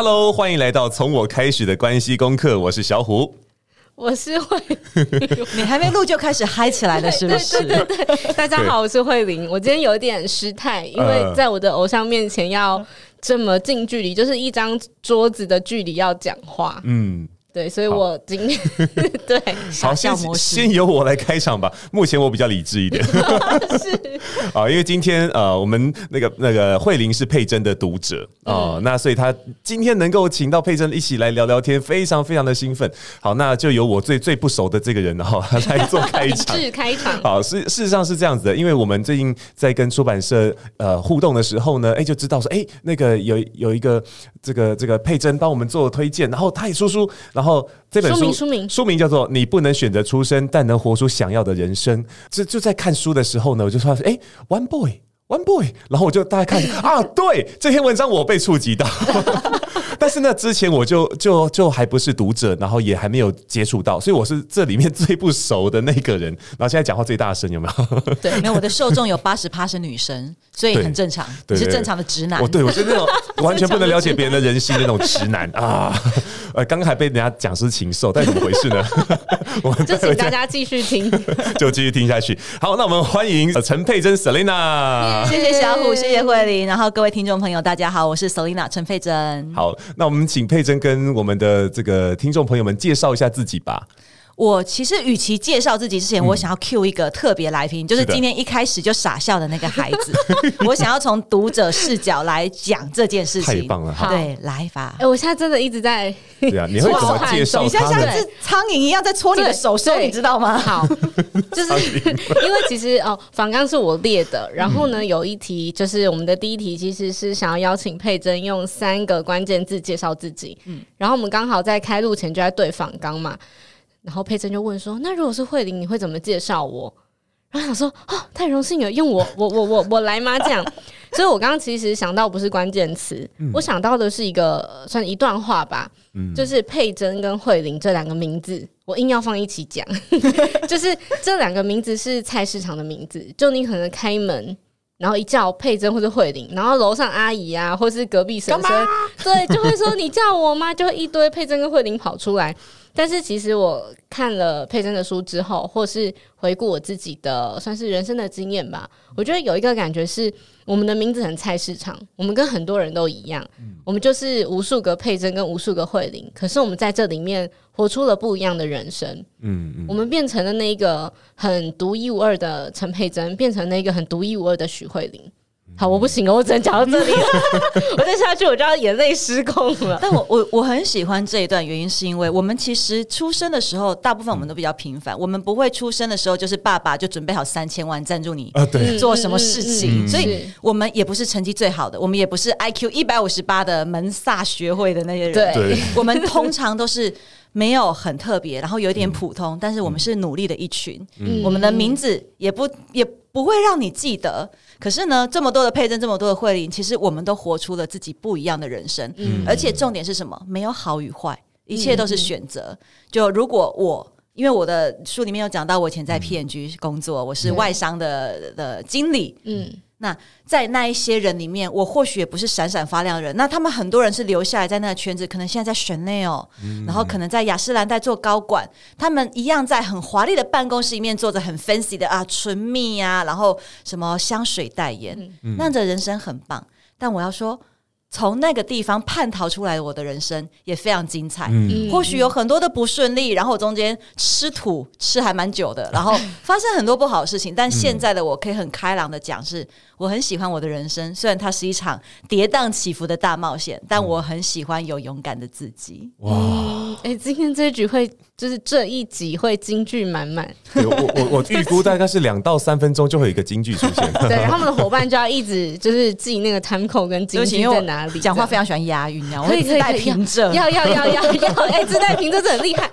Hello，欢迎来到从我开始的关系功课，我是小虎，我是慧，你还没录就开始嗨起来了，是不是？对对对对，大家好，我是慧玲，我今天有一点失态，因为在我的偶像面前要这么近距离，就是一张桌子的距离要讲话，嗯。对，所以我今天 对好，先先由我来开场吧。目前我比较理智一点，是 啊，因为今天呃，我们那个那个慧玲是佩珍的读者哦、呃，那所以她今天能够请到佩珍一起来聊聊天，非常非常的兴奋。好，那就由我最最不熟的这个人哈来做开场，是开场。好，事事实上是这样子的，因为我们最近在跟出版社呃互动的时候呢，哎，就知道说，哎，那个有有一个这个这个佩珍帮我们做推荐，然后他也出书，然后。后这本书书名，书名，书名叫做《你不能选择出生，但能活出想要的人生》。这就在看书的时候呢，我就说：“哎，One Boy。” One boy，然后我就大概看 啊，对这篇文章我被触及到，但是那，之前我就就就还不是读者，然后也还没有接触到，所以我是这里面最不熟的那个人。然后现在讲话最大声，有没有？对，没有。我的受众有八十趴是女生，所以很正常，你是正常的直男。我对我是那种完全不能了解别人的人心的那种直男啊。呃，刚刚还被人家讲是禽兽，但怎么回事呢？我们就请大家继续听，就继续听下去。好，那我们欢迎陈佩珍 Selina。谢谢小虎，谢谢慧玲，然后各位听众朋友，大家好，我是 Selina 陈佩珍。好，那我们请佩珍跟我们的这个听众朋友们介绍一下自己吧。我其实与其介绍自己之前，我想要 cue 一个特别来宾，就是今天一开始就傻笑的那个孩子。我想要从读者视角来讲这件事情。太棒了，对，来吧。哎，我现在真的一直在对啊，你会怎么介绍？你像像是苍蝇一样在搓你的手手，你知道吗？好，就是因为其实哦，反纲是我列的，然后呢，有一题就是我们的第一题，其实是想要邀请佩珍用三个关键字介绍自己。嗯，然后我们刚好在开录前就在对反纲嘛。然后佩珍就问说：“那如果是慧玲，你会怎么介绍我？”然后想说：“哦，太荣幸了，用我，我，我，我，我来吗？”这样，所以我刚刚其实想到不是关键词，嗯、我想到的是一个算一段话吧，嗯、就是佩珍跟慧玲这两个名字，我硬要放一起讲，就是这两个名字是菜市场的名字，就你可能开门，然后一叫佩珍或者慧玲，然后楼上阿姨啊，或是隔壁婶婶，对，就会说你叫我吗？就会一堆佩珍跟慧玲跑出来。但是其实我看了佩珍的书之后，或是回顾我自己的算是人生的经验吧，我觉得有一个感觉是，我们的名字很菜市场，我们跟很多人都一样，我们就是无数个佩珍跟无数个慧玲，可是我们在这里面活出了不一样的人生，嗯嗯，我们变成了那个很独一无二的陈佩珍，变成那个很独一无二的许慧玲。好，我不行了，我只能讲到这里了。我再下去，我就要眼泪失控了。但我我我很喜欢这一段，原因是因为我们其实出生的时候，大部分我们都比较平凡。嗯、我们不会出生的时候，就是爸爸就准备好三千万赞助你做什么事情，嗯、所以我们也不是成绩最好的，我们也不是 IQ 一百五十八的门萨学会的那些人。对，我们通常都是没有很特别，然后有点普通，嗯、但是我们是努力的一群。嗯、我们的名字也不也不会让你记得。可是呢，这么多的佩甄，这么多的慧灵，其实我们都活出了自己不一样的人生。嗯，而且重点是什么？没有好与坏，一切都是选择。嗯、就如果我，因为我的书里面有讲到，我以前在 P N G 工作，嗯、我是外商的的经理。嗯。那在那一些人里面，我或许也不是闪闪发亮的人。那他们很多人是留下来在那个圈子，可能现在在 Chanel，嗯，然后可能在雅诗兰黛做高管，他们一样在很华丽的办公室里面做着很 fancy 的啊唇蜜啊，然后什么香水代言，嗯，那样的人生很棒。但我要说。从那个地方叛逃出来的我的人生也非常精彩，嗯、或许有很多的不顺利，然后中间吃土吃还蛮久的，然后 发生很多不好的事情。但现在的我可以很开朗的讲，是我很喜欢我的人生，虽然它是一场跌宕起伏的大冒险，但我很喜欢有勇敢的自己。哇！哎、欸，今天这一局会就是这一集会金句满满。我我我预估大概是两到三分钟就会有一个金句出现。对，然后我们的伙伴就要一直就是记那个 time code 跟金句在哪里。讲话非常喜欢押韵，然后自带凭证，要要要要要，哎，自带凭证这很厉害，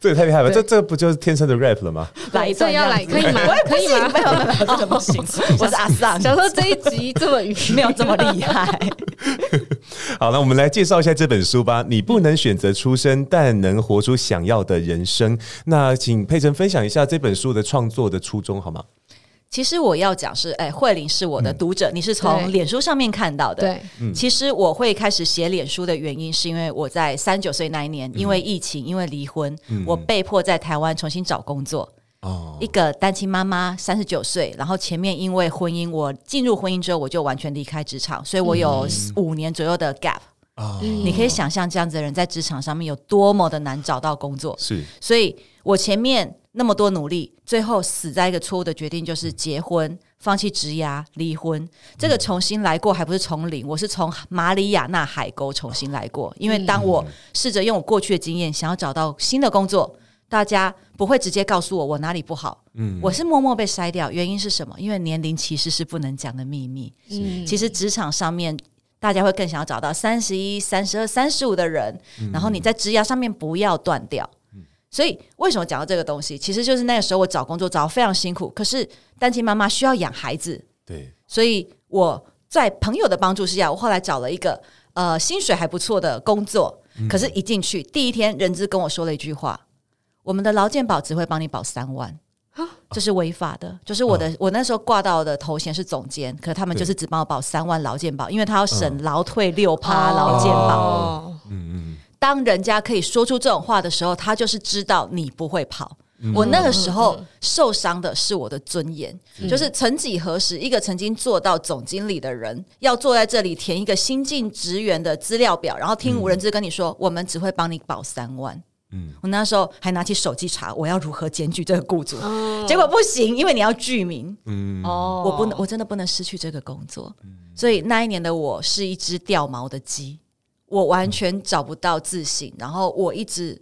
这也太厉害了，这这不就是天生的 rap 了吗？来，这要来可以吗？可以吗？没有没有，这不行，我是阿桑，想说这一集这么语没有这么厉害。好，了我们来介绍一下这本书吧。你不能选择出生，但能活出想要的人生。那请佩珍分享一下这本书的创作的初衷好吗？其实我要讲是，哎，慧玲是我的读者，嗯、你是从脸书上面看到的。对，其实我会开始写脸书的原因，是因为我在三十九岁那一年，因为疫情，因为离婚，嗯、我被迫在台湾重新找工作。哦，一个单亲妈妈，三十九岁，然后前面因为婚姻，我进入婚姻之后，我就完全离开职场，所以我有五年左右的 gap。哦、嗯，你可以想象这样子的人在职场上面有多么的难找到工作。是，所以我前面。那么多努力，最后死在一个错误的决定，就是结婚、放弃职涯、离婚。这个重新来过，还不是从零，我是从马里亚纳海沟重新来过。因为当我试着用我过去的经验，想要找到新的工作，大家不会直接告诉我我哪里不好。嗯，我是默默被筛掉，原因是什么？因为年龄其实是不能讲的秘密。嗯，其实职场上面，大家会更想要找到三十一、三十二、三十五的人，然后你在职涯上面不要断掉。所以为什么讲到这个东西？其实就是那个时候我找工作找得非常辛苦，可是单亲妈妈需要养孩子，对，所以我在朋友的帮助之下，我后来找了一个呃薪水还不错的工作，可是一进去第一天，人资跟我说了一句话：我们的劳健保只会帮你保三万，这是违法的。就是我的我那时候挂到的头衔是总监，可是他们就是只帮我保三万劳健保，因为他要省劳退六趴劳健保，嗯嗯。当人家可以说出这种话的时候，他就是知道你不会跑。嗯、我那个时候受伤的是我的尊严，嗯、就是曾几何时，一个曾经做到总经理的人，要坐在这里填一个新进职员的资料表，然后听无人知跟你说，嗯、我们只会帮你保三万。嗯，我那时候还拿起手机查我要如何检举这个雇主，哦、结果不行，因为你要具名。嗯，哦，我不能，我真的不能失去这个工作。嗯、所以那一年的我是一只掉毛的鸡。我完全找不到自信，然后我一直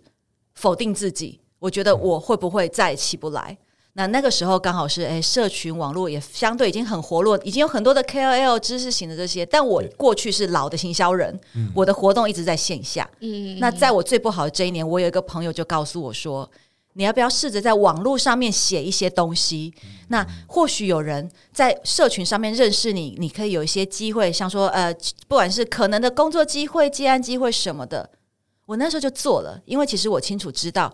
否定自己。我觉得我会不会再起不来？那那个时候刚好是诶，社群网络也相对已经很活络，已经有很多的 KOL 知识型的这些。但我过去是老的行销人，我的活动一直在线下。嗯，那在我最不好的这一年，我有一个朋友就告诉我说。你要不要试着在网络上面写一些东西？那或许有人在社群上面认识你，你可以有一些机会，像说呃，不管是可能的工作机会、接案机会什么的。我那时候就做了，因为其实我清楚知道，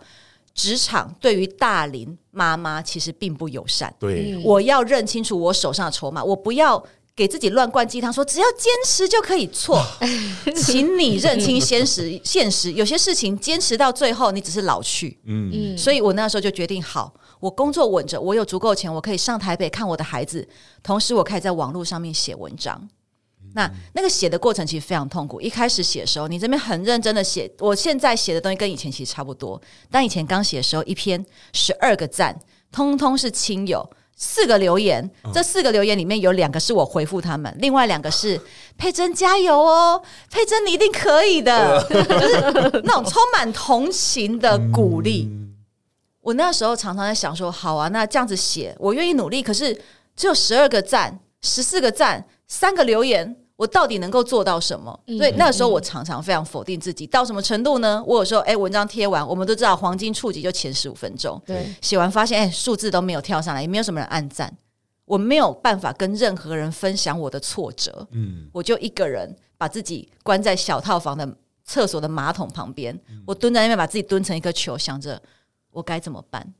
职场对于大龄妈妈其实并不友善。对，我要认清楚我手上的筹码，我不要。给自己乱灌鸡汤，说只要坚持就可以错，请你认清现实。现实有些事情坚持到最后，你只是老去。嗯，所以我那时候就决定，好，我工作稳着，我有足够钱，我可以上台北看我的孩子，同时我可以在网络上面写文章。那那个写的过程其实非常痛苦。一开始写的时候，你这边很认真的写，我现在写的东西跟以前其实差不多。但以前刚写的时候，一篇十二个赞，通通是亲友。四个留言，这四个留言里面有两个是我回复他们，另外两个是佩珍加油哦，佩珍你一定可以的，就是那种充满同情的鼓励。我那时候常常在想说，好啊，那这样子写，我愿意努力，可是只有十二个赞，十四个赞，三个留言。我到底能够做到什么？所以那个时候我常常非常否定自己，到什么程度呢？我有时候哎，文章贴完，我们都知道黄金触及就前十五分钟，对，写完发现哎，数字都没有跳上来，也没有什么人按赞，我没有办法跟任何人分享我的挫折，嗯，我就一个人把自己关在小套房的厕所的马桶旁边，我蹲在那边把自己蹲成一颗球，想着我该怎么办？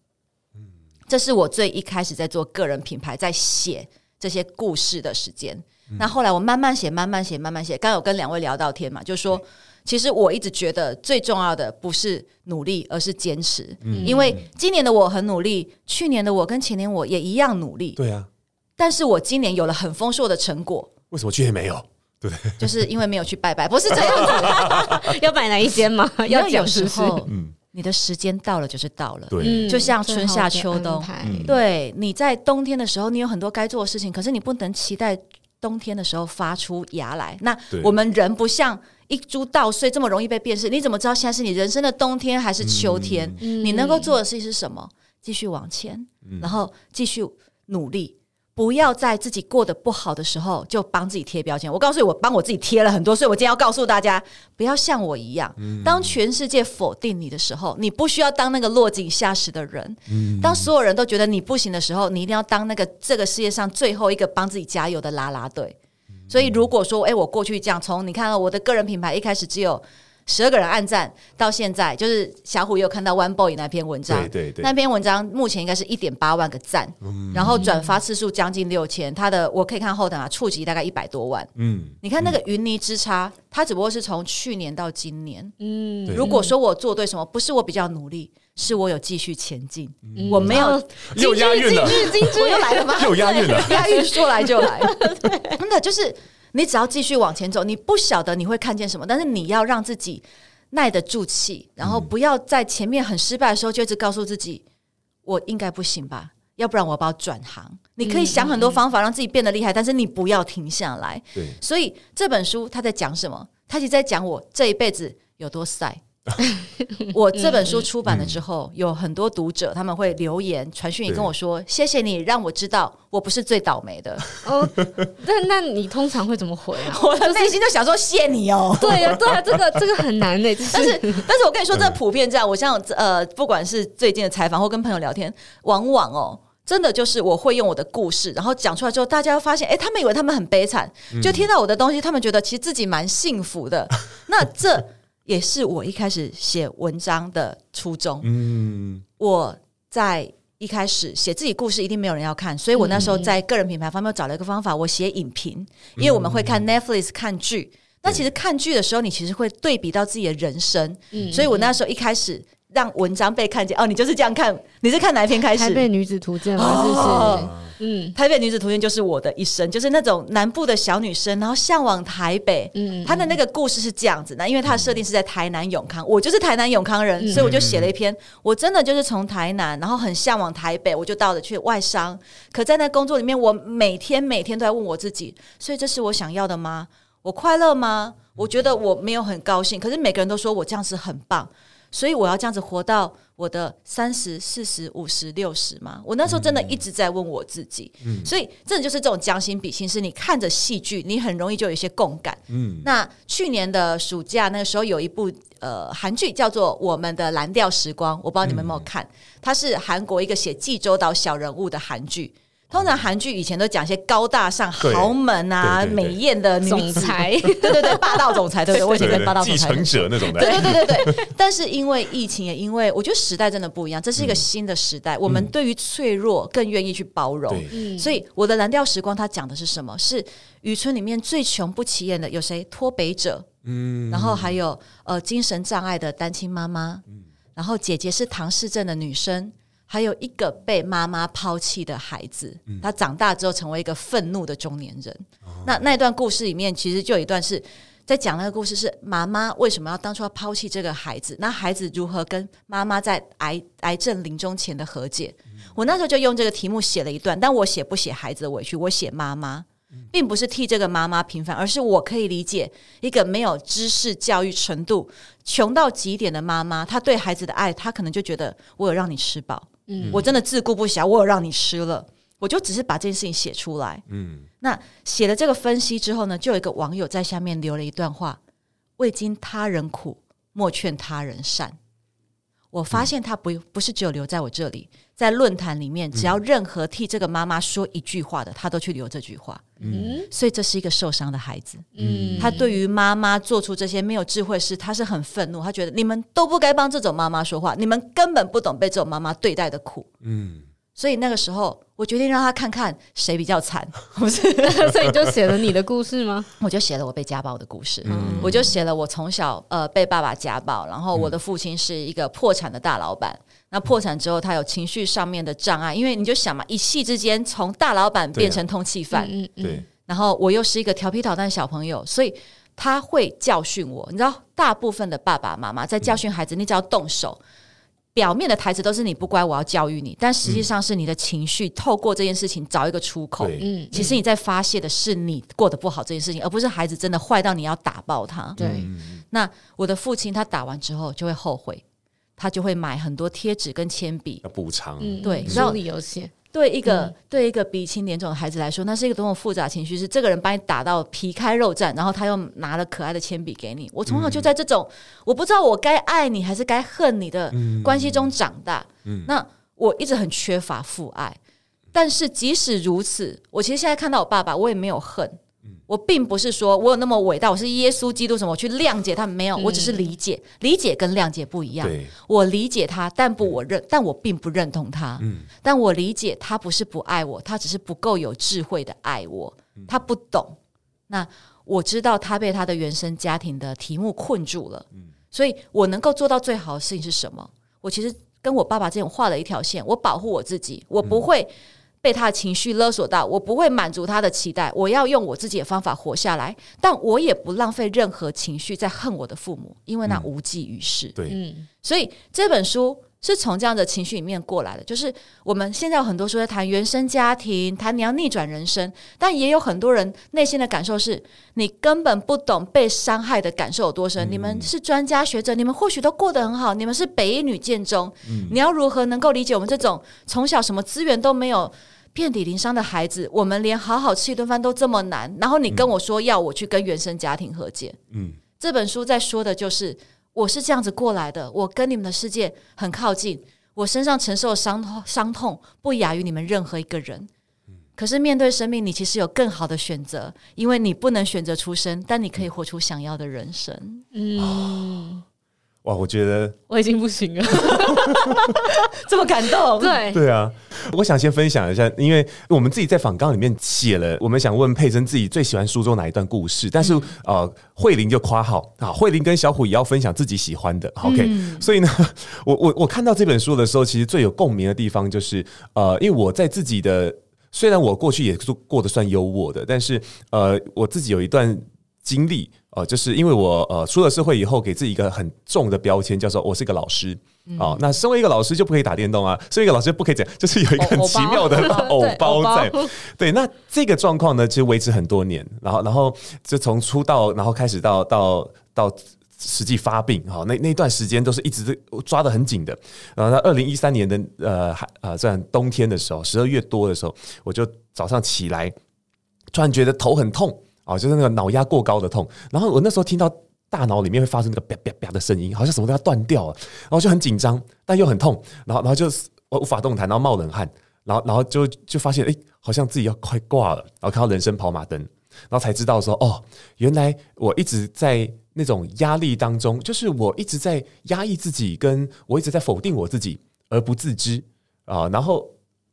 嗯，这是我最一开始在做个人品牌，在写这些故事的时间。那后来我慢慢写，慢慢写，慢慢写。刚刚有跟两位聊到天嘛，就说其实我一直觉得最重要的不是努力，而是坚持。嗯，因为今年的我很努力，去年的我跟前年我也一样努力。对啊，但是我今年有了很丰硕的成果。为什么去年没有？对，就是因为没有去拜拜，不是这样子。要摆哪一间吗？要有时候，嗯，你的时间到了就是到了。对，就像春夏秋冬。对，你在冬天的时候，你有很多该做的事情，可是你不能期待。冬天的时候发出芽来，那我们人不像一株稻穗这么容易被辨识。你怎么知道现在是你人生的冬天还是秋天？嗯、你能够做的事情是什么？继续往前，嗯、然后继续努力。不要在自己过得不好的时候就帮自己贴标签。我告诉你，我帮我自己贴了很多，所以我今天要告诉大家，不要像我一样。当全世界否定你的时候，你不需要当那个落井下石的人。当所有人都觉得你不行的时候，你一定要当那个这个世界上最后一个帮自己加油的啦啦队。所以，如果说，诶，我过去这样，从你看我的个人品牌一开始只有十二个人按赞，到现在就是小虎也有看到 One Boy 那篇文章，对对对，那篇文章目前应该是一点八万个赞，嗯、然后转发次数将近六千，他的我可以看后台啊，触及大概一百多万。嗯，你看那个云泥之差，他只不过是从去年到今年。嗯，如果说我做对什么，不是我比较努力，是我有继续前进，嗯、我没有 又押韵了，我又来了吗？又押韵了，押韵说来就来，真的就是。你只要继续往前走，你不晓得你会看见什么，但是你要让自己耐得住气，然后不要在前面很失败的时候就一直告诉自己，我应该不行吧？要不然我要不要转行？你可以想很多方法让自己变得厉害，但是你不要停下来。对，所以这本书他在讲什么？他其实在讲我这一辈子有多赛。我这本书出版了之后，嗯、有很多读者他们会留言传讯你跟我说：“谢谢你让我知道我不是最倒霉的。”哦，那那你通常会怎么回啊？我的内心就想说：“谢你哦。”对呀、啊，对呀、啊，这个这个很难呢。但是但是我跟你说，这普遍这样。我像呃，不管是最近的采访或跟朋友聊天，往往哦，真的就是我会用我的故事，然后讲出来之后，大家发现，哎，他们以为他们很悲惨，就听到我的东西，他们觉得其实自己蛮幸福的。那这。也是我一开始写文章的初衷。嗯，我在一开始写自己故事，一定没有人要看，所以我那时候在个人品牌方面找了一个方法，我写影评，因为我们会看 Netflix 看剧，那其实看剧的时候，你其实会对比到自己的人生，所以我那时候一开始让文章被看见。哦，你就是这样看，你是看哪一篇开始？台北女子图鉴吗？是不是？嗯，台北女子图鉴就是我的一生，就是那种南部的小女生，然后向往台北。嗯，她的那个故事是这样子的，因为她的设定是在台南永康，我就是台南永康人，嗯、所以我就写了一篇。我真的就是从台南，然后很向往台北，我就到了去外商。可在那工作里面，我每天每天都在问我自己，所以这是我想要的吗？我快乐吗？我觉得我没有很高兴，可是每个人都说我这样子很棒。所以我要这样子活到我的三十四十五十六十吗？我那时候真的一直在问我自己。嗯，所以真的就是这种将心比心，是你看着戏剧，你很容易就有一些共感。嗯，那去年的暑假那个时候有一部呃韩剧叫做《我们的蓝调时光》，我不知道你们有没有看？它是韩国一个写济州岛小人物的韩剧。通常韩剧以前都讲一些高大上、豪门啊、美艳的总裁，对对对，霸道总裁，对不对？我以前跟霸道总裁继承者那种的，对对对对对。但是因为疫情，也因为我觉得时代真的不一样，这是一个新的时代，我们对于脆弱更愿意去包容。所以我的蓝调时光，它讲的是什么？是渔村里面最穷不起眼的有谁？脱北者，嗯，然后还有呃精神障碍的单亲妈妈，然后姐姐是唐氏症的女生。还有一个被妈妈抛弃的孩子，他长大之后成为一个愤怒的中年人。嗯、那那段故事里面，其实就有一段是在讲那个故事，是妈妈为什么要当初要抛弃这个孩子？那孩子如何跟妈妈在癌癌症临终前的和解？嗯、我那时候就用这个题目写了一段，但我写不写孩子的委屈，我写妈妈，并不是替这个妈妈平反，而是我可以理解一个没有知识教育程度、穷到极点的妈妈，她对孩子的爱，她可能就觉得我有让你吃饱。嗯，我真的自顾不暇，我有让你吃了，我就只是把这件事情写出来。嗯，那写了这个分析之后呢，就有一个网友在下面留了一段话：“未经他人苦，莫劝他人善。”我发现他不不是只有留在我这里，在论坛里面，只要任何替这个妈妈说一句话的，他都去留这句话。嗯，所以这是一个受伤的孩子。嗯，他对于妈妈做出这些没有智慧事，他是很愤怒，他觉得你们都不该帮这种妈妈说话，你们根本不懂被这种妈妈对待的苦。嗯。所以那个时候，我决定让他看看谁比较惨，不是？所以你就写了你的故事吗？我就写了我被家暴的故事，嗯、我就写了我从小呃被爸爸家暴，然后我的父亲是一个破产的大老板。嗯、那破产之后，他有情绪上面的障碍，因为你就想嘛，一夕之间从大老板变成通缉犯，嗯嗯，对。然后我又是一个调皮捣蛋的小朋友，所以他会教训我。你知道，大部分的爸爸妈妈在教训孩子，你只要动手。表面的台词都是你不乖，我要教育你，但实际上是你的情绪、嗯、透过这件事情找一个出口。嗯，其实你在发泄的是你过得不好这件事情，而不是孩子真的坏到你要打爆他。对，那我的父亲他打完之后就会后悔，他就会买很多贴纸跟铅笔要补偿。嗯，对，处理游戏。对一个、嗯、对一个鼻青脸肿的孩子来说，那是一个多么复杂情绪。是这个人把你打到皮开肉绽，然后他又拿了可爱的铅笔给你。我从小就在这种、嗯、我不知道我该爱你还是该恨你的关系中长大。嗯、那我一直很缺乏父爱，但是即使如此，我其实现在看到我爸爸，我也没有恨。我并不是说我有那么伟大，我是耶稣基督什么，我去谅解他们没有，我只是理解，理解跟谅解不一样。我理解他，但不我认，但我并不认同他。但我理解他不是不爱我，他只是不够有智慧的爱我，他不懂。那我知道他被他的原生家庭的题目困住了，所以我能够做到最好的事情是什么？我其实跟我爸爸之间画了一条线，我保护我自己，我不会。被他的情绪勒索到，我不会满足他的期待，我要用我自己的方法活下来，但我也不浪费任何情绪在恨我的父母，因为那无济于事。对，嗯，所以这本书是从这样的情绪里面过来的。就是我们现在有很多书在谈原生家庭，谈你要逆转人生，但也有很多人内心的感受是，你根本不懂被伤害的感受有多深。嗯，你们是专家学者，你们或许都过得很好，你们是北一女建中，嗯，你要如何能够理解我们这种从小什么资源都没有？遍体鳞伤的孩子，我们连好好吃一顿饭都这么难，然后你跟我说要我去跟原生家庭和解。嗯，这本书在说的就是我是这样子过来的，我跟你们的世界很靠近，我身上承受的伤痛伤痛不亚于你们任何一个人。可是面对生命，你其实有更好的选择，因为你不能选择出生，但你可以活出想要的人生。嗯。哦哇，我觉得我已经不行了，这么感动。对对啊，我想先分享一下，因为我们自己在访纲里面写了，我们想问佩珍自己最喜欢书中哪一段故事，但是、嗯、呃，慧玲就夸好啊，慧玲跟小虎也要分享自己喜欢的。OK，、嗯、所以呢，我我我看到这本书的时候，其实最有共鸣的地方就是呃，因为我在自己的虽然我过去也是过得算优渥的，但是呃，我自己有一段经历。呃，就是因为我呃出了社会以后，给自己一个很重的标签，叫做我是一个老师。哦、嗯，那身为一个老师就不可以打电动啊，身为一个老师不可以这样，就是有一个很奇妙的 偶包在。对，那这个状况呢，其实维持很多年，然后然后就从出道，然后开始到到到实际发病，哈，那那段时间都是一直抓得很紧的。然后在二零一三年的呃还呃这样冬天的时候，十二月多的时候，我就早上起来，突然觉得头很痛。哦，就是那个脑压过高的痛，然后我那时候听到大脑里面会发生那个啪啪啪的声音，好像什么都要断掉了，然后就很紧张，但又很痛，然后然后就我无法动弹，然后冒冷汗，然后然后就就发现哎，好像自己要快挂了，然后看到人生跑马灯，然后才知道说哦，原来我一直在那种压力当中，就是我一直在压抑自己，跟我一直在否定我自己而不自知啊，然后。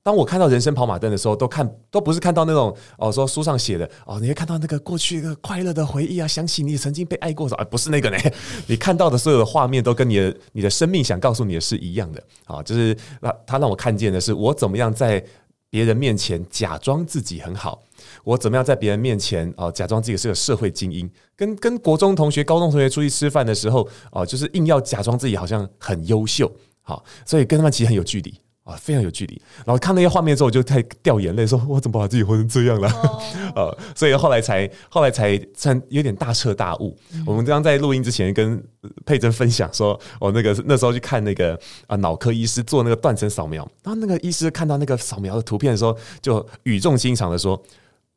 当我看到人生跑马灯的时候，都看都不是看到那种哦，说书上写的哦，你会看到那个过去一个快乐的回忆啊，想起你曾经被爱过的，啊，不是那个呢。你看到的所有的画面都跟你的你的生命想告诉你的是一样的啊，就是那他让我看见的是我怎么样在别人面前假装自己很好，我怎么样在别人面前哦假装自己是个社会精英，跟跟国中同学、高中同学出去吃饭的时候哦，就是硬要假装自己好像很优秀，好，所以跟他们其实很有距离。啊，非常有距离。然后看那些画面之后，我就太掉眼泪，说 我怎么把自己活成这样了？呃、oh. 所以后来才后来才才有点大彻大悟。Mm hmm. 我们刚刚在录音之前跟佩珍分享说，我那个那时候去看那个啊脑科医师做那个断层扫描，然后那个医师看到那个扫描的图片的时候，就语重心长的说：“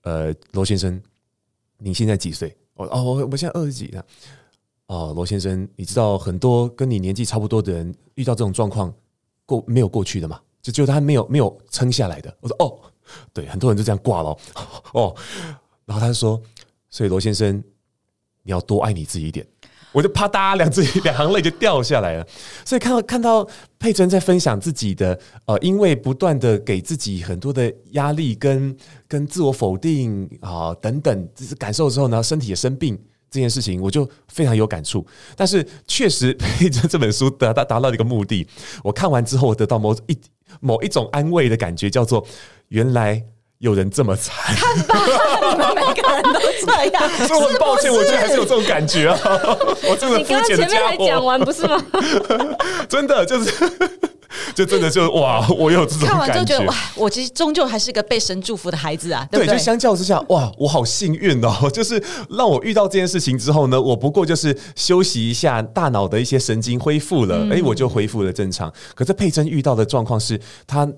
呃，罗先生，你现在几岁？我哦，我我现在二十几了。哦，罗先生，你知道很多跟你年纪差不多的人遇到这种状况。”过没有过去的嘛？就就他没有没有撑下来的。我说哦，对，很多人就这样挂了哦。然后他就说，所以罗先生，你要多爱你自己一点。我就啪嗒两只两行泪就掉下来了。所以看到看到佩珍在分享自己的呃，因为不断的给自己很多的压力跟跟自我否定啊、等等这些感受之后呢，身体也生病。这件事情我就非常有感触，但是确实陪着 这本书达到达到一个目的，我看完之后我得到某一某一种安慰的感觉，叫做原来有人这么惨，每个人都这样，所以我很抱歉，我觉得还是有这种感觉啊，我真的肤浅的家伙，你刚刚前面还讲完不是吗？真的就是。就真的就哇，我有这种感觉。看完就觉得哇，我其实终究还是个被神祝福的孩子啊，对不对？对，就相较之下，哇，我好幸运哦！就是让我遇到这件事情之后呢，我不过就是休息一下，大脑的一些神经恢复了，哎、嗯，我就恢复了正常。可是佩珍遇到的状况是，她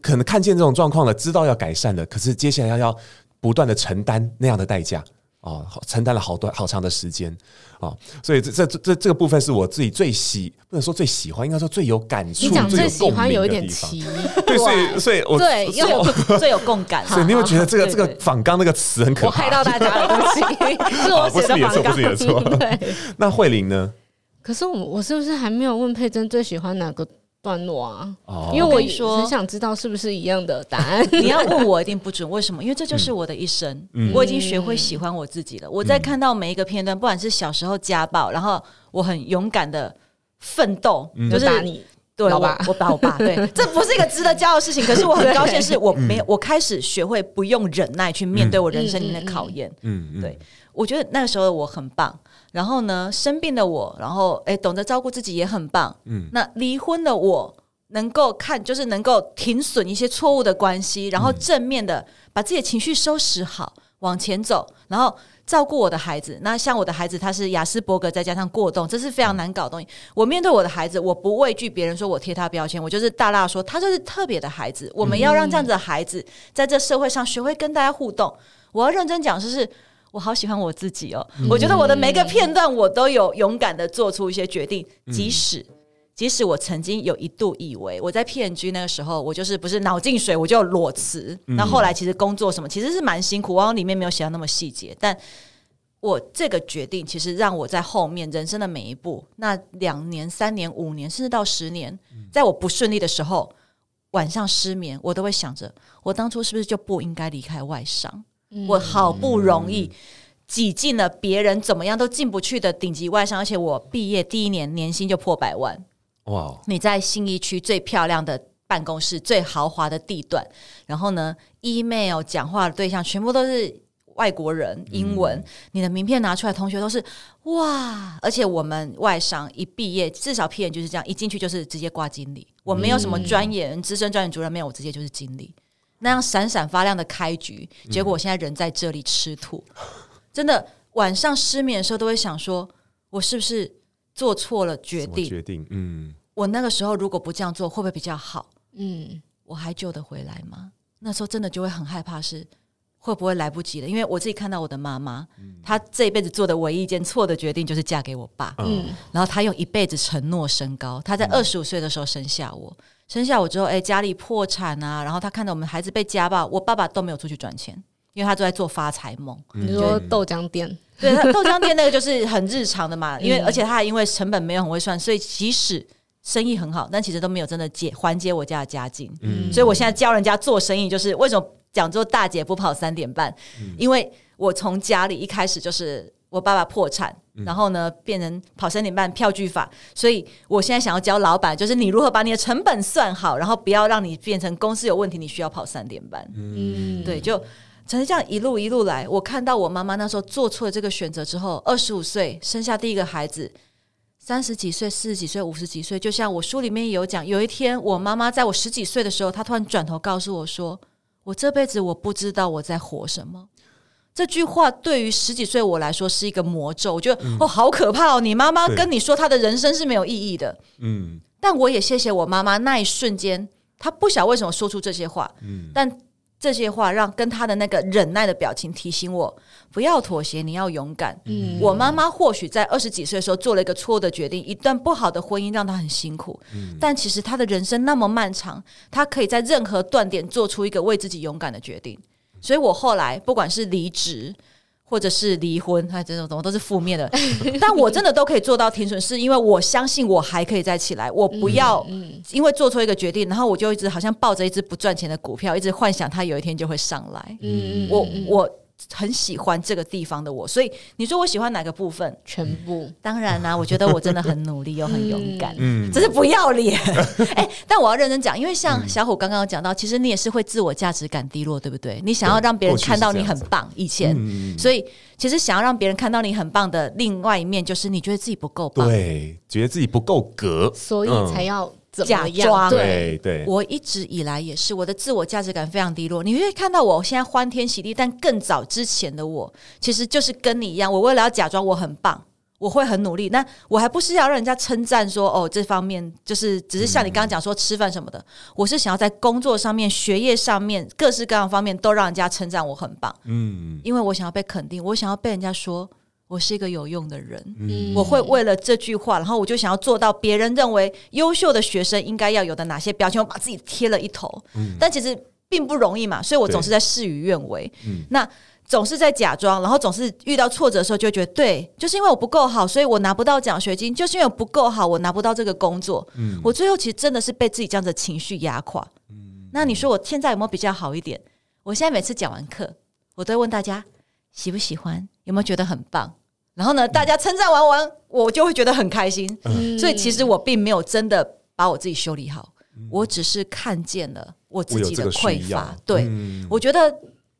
可能看见这种状况了，知道要改善了，可是接下来要要不断的承担那样的代价。哦，承担了好多好长的时间哦，所以这这这这个部分是我自己最喜，不能说最喜欢，应该说最有感触、你讲最喜欢有一点奇，对，所以所以我 对最有最有共感，所以你有没有觉得这个这个仿纲那个词很可怕？我害到大家了，对不起，是我写的访纲，不是你的错，不是你的错。对，那慧玲呢？可是我我是不是还没有问佩珍最喜欢哪个？段落啊，哦、因为我说很想知道是不是一样的答案。你要问我一定不准，为什么？因为这就是我的一生，嗯、我已经学会喜欢我自己了。嗯、我在看到每一个片段，不管是小时候家暴，然后我很勇敢的奋斗，嗯、就是打你，对我，我打我爸，对，这不是一个值得骄傲的事情。可是我很高兴，是我没有，我开始学会不用忍耐去面对我人生里面的考验。嗯，嗯对，我觉得那个时候的我很棒。然后呢，生病的我，然后哎，懂得照顾自己也很棒。嗯，那离婚的我，能够看，就是能够停损一些错误的关系，然后正面的把自己的情绪收拾好，往前走，然后照顾我的孩子。那像我的孩子，他是雅斯伯格再加上过动，这是非常难搞的东西。我面对我的孩子，我不畏惧别人说我贴他标签，我就是大大说他就是特别的孩子。我们要让这样子的孩子在这社会上学会跟大家互动。我要认真讲，就是。我好喜欢我自己哦！嗯、我觉得我的每个片段，我都有勇敢的做出一些决定，嗯、即使即使我曾经有一度以为我在 P&G 那个时候，我就是不是脑进水我就裸辞。那、嗯、后来其实工作什么其实是蛮辛苦，往里面没有写到那么细节。但我这个决定，其实让我在后面人生的每一步，那两年、三年、五年，甚至到十年，在我不顺利的时候，晚上失眠，我都会想着，我当初是不是就不应该离开外商？我好不容易挤进了别人怎么样都进不去的顶级外商，而且我毕业第一年年薪就破百万。哇！你在信义区最漂亮的办公室、最豪华的地段，然后呢，email 讲话的对象全部都是外国人，英文。嗯、你的名片拿出来，同学都是哇！而且我们外商一毕业，至少 P 人就是这样，一进去就是直接挂经理。我没有什么专员、资深专员主任，没有，我直接就是经理。那样闪闪发亮的开局，结果我现在人在这里吃土，嗯、真的晚上失眠的时候都会想说，我是不是做错了决定？决定，嗯，我那个时候如果不这样做，会不会比较好？嗯，我还救得回来吗？那时候真的就会很害怕，是会不会来不及了？因为我自己看到我的妈妈，嗯、她这一辈子做的唯一一件错的决定就是嫁给我爸，嗯，然后她用一辈子承诺升高，她在二十五岁的时候生下我。嗯生下我之后，哎，家里破产啊，然后她看到我们孩子被家暴，我爸爸都没有出去赚钱，因为他都在做发财梦。你说豆浆店，对，他豆浆店那个就是很日常的嘛，因为而且他还因为成本没有很会算，所以即使生意很好，但其实都没有真的解缓解我家的家境。嗯，所以我现在教人家做生意，就是为什么讲做大姐不跑三点半，因为我从家里一开始就是我爸爸破产。然后呢，变成跑三点半票据法，所以我现在想要教老板，就是你如何把你的成本算好，然后不要让你变成公司有问题，你需要跑三点半。嗯，对，就只是这样一路一路来。我看到我妈妈那时候做错了这个选择之后，二十五岁生下第一个孩子，三十几岁、四十几岁、五十几岁，就像我书里面有讲，有一天我妈妈在我十几岁的时候，她突然转头告诉我说：“我这辈子我不知道我在活什么。”这句话对于十几岁我来说是一个魔咒，我觉得、嗯、哦，好可怕哦！你妈妈跟你说她的人生是没有意义的，嗯，但我也谢谢我妈妈那一瞬间，她不晓得为什么说出这些话，嗯，但这些话让跟他的那个忍耐的表情提醒我不要妥协，你要勇敢。嗯，我妈妈或许在二十几岁的时候做了一个错误的决定，一段不好的婚姻让她很辛苦，嗯，但其实她的人生那么漫长，她可以在任何断点做出一个为自己勇敢的决定。所以我后来不管是离职或者是离婚，哎，这种怎么都是负面的，但我真的都可以做到停损，是因为我相信我还可以再起来，我不要因为做错一个决定，然后我就一直好像抱着一只不赚钱的股票，一直幻想它有一天就会上来。嗯，我我。很喜欢这个地方的我，所以你说我喜欢哪个部分？全部。当然啦、啊，我觉得我真的很努力又很勇敢，嗯，只是不要脸。哎、欸，但我要认真讲，因为像小虎刚刚讲到，其实你也是会自我价值感低落，对不对？你想要让别人看到你很棒，以前，所以其实想要让别人看到你很棒的另外一面，就是你觉得自己不够棒，对，觉得自己不够格，所以才要。假装对对，我一直以来也是，我的自我价值感非常低落。你会看到我现在欢天喜地，但更早之前的我，其实就是跟你一样，我为了要假装我很棒，我会很努力。那我还不是要让人家称赞说哦，这方面就是只是像你刚刚讲说吃饭什么的，嗯、我是想要在工作上面、学业上面各式各样方面都让人家称赞我很棒。嗯，因为我想要被肯定，我想要被人家说我是一个有用的人。嗯，我会为了这句话，然后我就想要做到别人认为优秀的学生应该要有的哪些标签，我把自己贴了一头。嗯，但其实并不容易嘛，所以我总是在事与愿违。嗯，那。总是在假装，然后总是遇到挫折的时候，就觉得对，就是因为我不够好，所以我拿不到奖学金；就是因为我不够好，我拿不到这个工作。嗯，我最后其实真的是被自己这样的情绪压垮。嗯，那你说我现在有没有比较好一点？我现在每次讲完课，我都会问大家喜不喜欢，有没有觉得很棒？然后呢，大家称赞完完，我就会觉得很开心。嗯，所以其实我并没有真的把我自己修理好，我只是看见了我自己的匮乏。对，嗯，我觉得。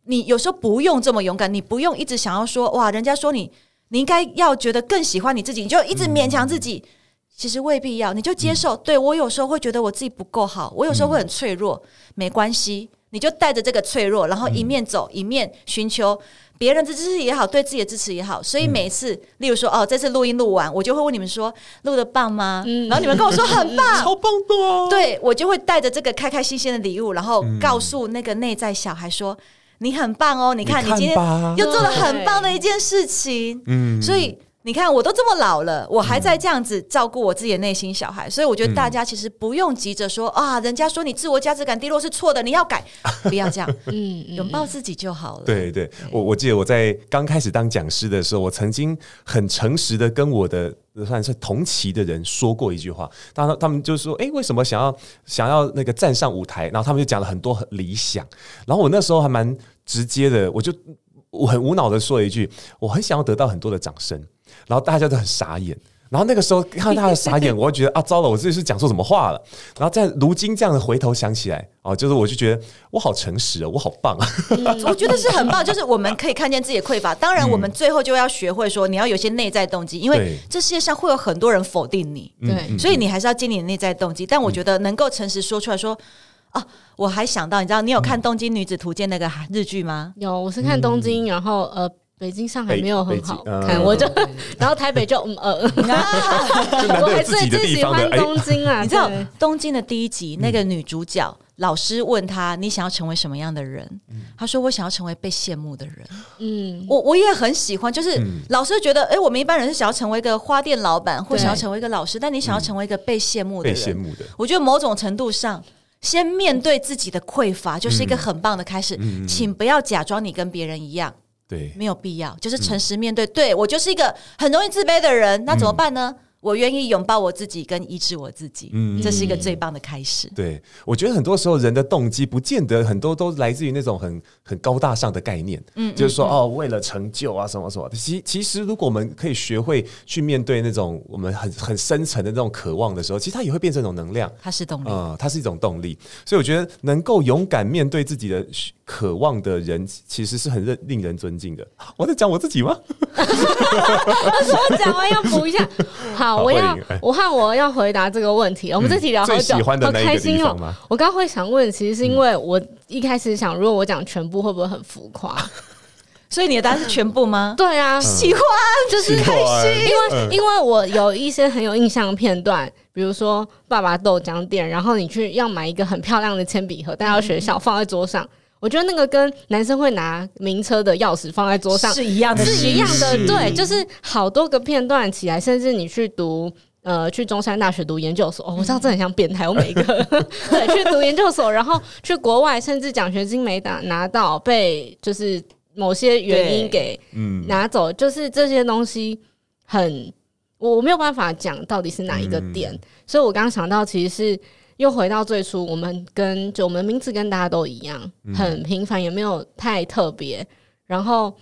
你有时候不用这么勇敢，你不用一直想要说哇，人家说你，你应该要觉得更喜欢你自己，你就一直勉强自己。嗯、其实未必要，你就接受。嗯、对，我有时候会觉得我自己不够好，我有时候会很脆弱，嗯、没关系，你就带着这个脆弱，然后一面走、嗯、一面寻求别人的支持也好，对自己的支持也好。所以每一次，嗯、例如说哦，这次录音录完，我就会问你们说录的棒吗？嗯、然后你们跟我说很棒，超棒的、哦。对，我就会带着这个开开心心的礼物，然后告诉那个内在小孩说。你很棒哦！你看，你今天又做了很棒的一件事情。嗯，所以你看，我都这么老了，我还在这样子照顾我自己的内心小孩。所以我觉得大家其实不用急着说啊，人家说你自我价值感低落是错的，你要改，不要这样。嗯，拥抱自己就好了。对对，我我记得我在刚开始当讲师的时候，我曾经很诚实的跟我的算是同期的人说过一句话，当他他们就说，哎，为什么想要想要那个站上舞台？然后他们就讲了很多很理想。然后我那时候还蛮。直接的，我就我很无脑的说了一句，我很想要得到很多的掌声，然后大家都很傻眼，然后那个时候看到他的傻眼，我就觉得啊，糟了，我自己是讲错什么话了。然后在如今这样的回头想起来，哦，就是我就觉得我好诚实啊，我好棒啊，嗯，我觉得是很棒，就是我们可以看见自己的匮乏。当然，我们最后就要学会说，你要有些内在动机，因为这世界上会有很多人否定你，对，所以你还是要建立你的内在动机。但我觉得能够诚实说出来说。哦，我还想到，你知道你有看《东京女子图鉴》那个日剧吗？有，我是看东京，然后呃，北京、上海没有很好看，我就 然后台北就嗯呃，我还最最喜欢东京啊！你知道东京的第一集那个女主角，老师问她你想要成为什么样的人？她说我想要成为被羡慕的人。嗯，我我也很喜欢，就是老师觉得，哎，我们一般人是想要成为一个花店老板，或想要成为一个老师，但你想要成为一个被羡慕的人，被羡慕的。我觉得某种程度上。先面对自己的匮乏，就是一个很棒的开始。嗯嗯、请不要假装你跟别人一样，对，没有必要，就是诚实面对。嗯、对，我就是一个很容易自卑的人，那怎么办呢？嗯我愿意拥抱我自己，跟医治我自己，嗯，这是一个最棒的开始。对，我觉得很多时候人的动机不见得很多都来自于那种很很高大上的概念，嗯，就是说、嗯、哦，为了成就啊什么什么。其其实如果我们可以学会去面对那种我们很很深层的那种渴望的时候，其实它也会变成一种能量，它是动力，嗯，它是一种动力。所以我觉得能够勇敢面对自己的渴望的人，其实是很令令人尊敬的。我在讲我自己吗？我讲完要补一下，好。我要，我和我要回答这个问题。我们这题聊好久，好开心哦！我刚刚会想问，其实是因为我一开始想，如果我讲全部，会不会很浮夸？所以你的答案是全部吗？对啊，喜欢就是开心，因为因为我有一些很有印象的片段，比如说爸爸豆浆店，然后你去要买一个很漂亮的铅笔盒带到学校，放在桌上。我觉得那个跟男生会拿名车的钥匙放在桌上是一样的，是一样的。对，就是好多个片段起来，甚至你去读呃，去中山大学读研究所，哦，我知道这很像变态。我每一个 对去读研究所，然后去国外，甚至奖学金没拿拿到，被就是某些原因给拿走，就是这些东西很我没有办法讲到底是哪一个点，所以我刚刚想到其实是。又回到最初，我们跟就我们名字跟大家都一样，很平凡，也没有太特别。然后。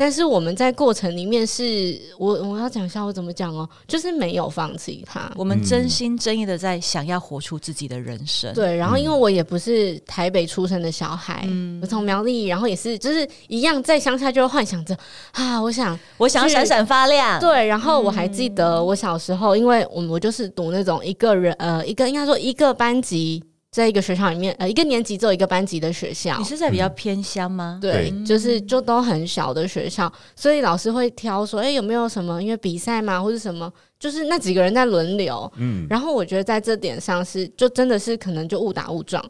但是我们在过程里面是，我我要讲一下我怎么讲哦，就是没有放弃他，我们真心真意的在想要活出自己的人生。对，然后因为我也不是台北出生的小孩，嗯，我从苗栗，然后也是就是一样在乡下就会幻想着啊，我想我想要闪闪发亮。对，然后我还记得我小时候，因为我我就是读那种一个人呃一个应该说一个班级在一个学校里面，呃，一个年级只有一个班级的学校。你是在比较偏乡吗？对，就是就都很小的学校，所以老师会挑说，哎、欸，有没有什么因为比赛嘛，或者什么，就是那几个人在轮流。嗯，然后我觉得在这点上是，就真的是可能就误打误撞。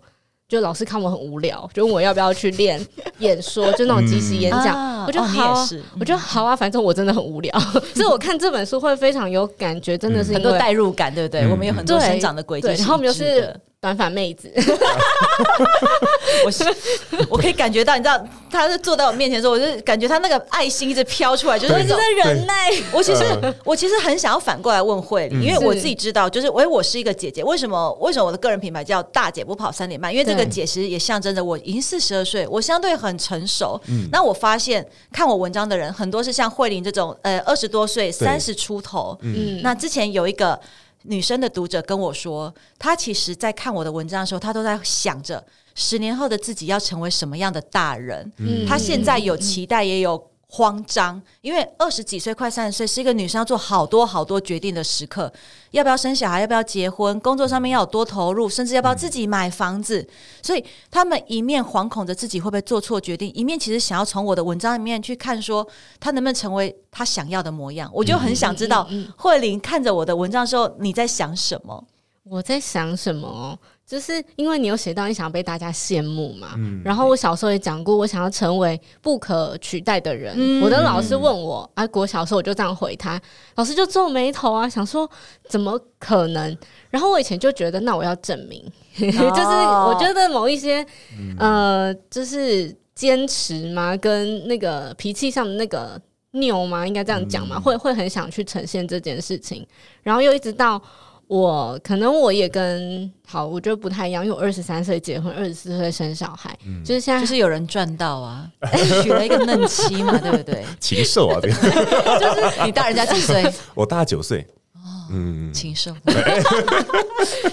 就老师看我很无聊，就问我要不要去练 演说，就那种即时演讲。嗯、我就好、啊，哦、我觉得好啊，反正我真的很无聊。所以我看这本书会非常有感觉，真的是很多代入感，对不对？嗯、我们有很多生长的轨迹，然后我们就是。短发妹子，我是我可以感觉到，你知道，他是坐在我面前的时候，我就感觉他那个爱心一直飘出来，就是一直在忍耐。我其实我其实很想要反过来问慧玲，因为我自己知道，就是我我是一个姐姐，为什么为什么我的个人品牌叫大姐不跑三点半？因为这个姐其实也象征着我已经四十二岁，我相对很成熟。那我发现看我文章的人很多是像慧玲这种，呃，二十多岁、三十出头。嗯，那之前有一个。女生的读者跟我说，她其实，在看我的文章的时候，她都在想着十年后的自己要成为什么样的大人。嗯，她现在有期待，也有。慌张，因为二十几岁快三十岁是一个女生要做好多好多决定的时刻，要不要生小孩，要不要结婚，工作上面要有多投入，甚至要不要自己买房子。所以他们一面惶恐着自己会不会做错决定，一面其实想要从我的文章里面去看，说他能不能成为他想要的模样。我就很想知道，慧玲看着我的文章的时候，你在想什么？我在想什么？就是因为你有写到你想要被大家羡慕嘛，嗯、然后我小时候也讲过，我想要成为不可取代的人。嗯、我的老师问我，啊，国小时候我就这样回他，老师就皱眉头啊，想说怎么可能？然后我以前就觉得，那我要证明，哦、就是我觉得某一些，呃，就是坚持嘛，跟那个脾气上的那个拗嘛，应该这样讲嘛，嗯、会会很想去呈现这件事情，然后又一直到。我可能我也跟好，我觉得不太一样，因为我二十三岁结婚，二十四岁生小孩，嗯、就是现在就是有人赚到啊，娶了一个嫩妻嘛，对不对？禽兽啊，这个就是你大人家几岁？我大九岁。哦，嗯，禽兽，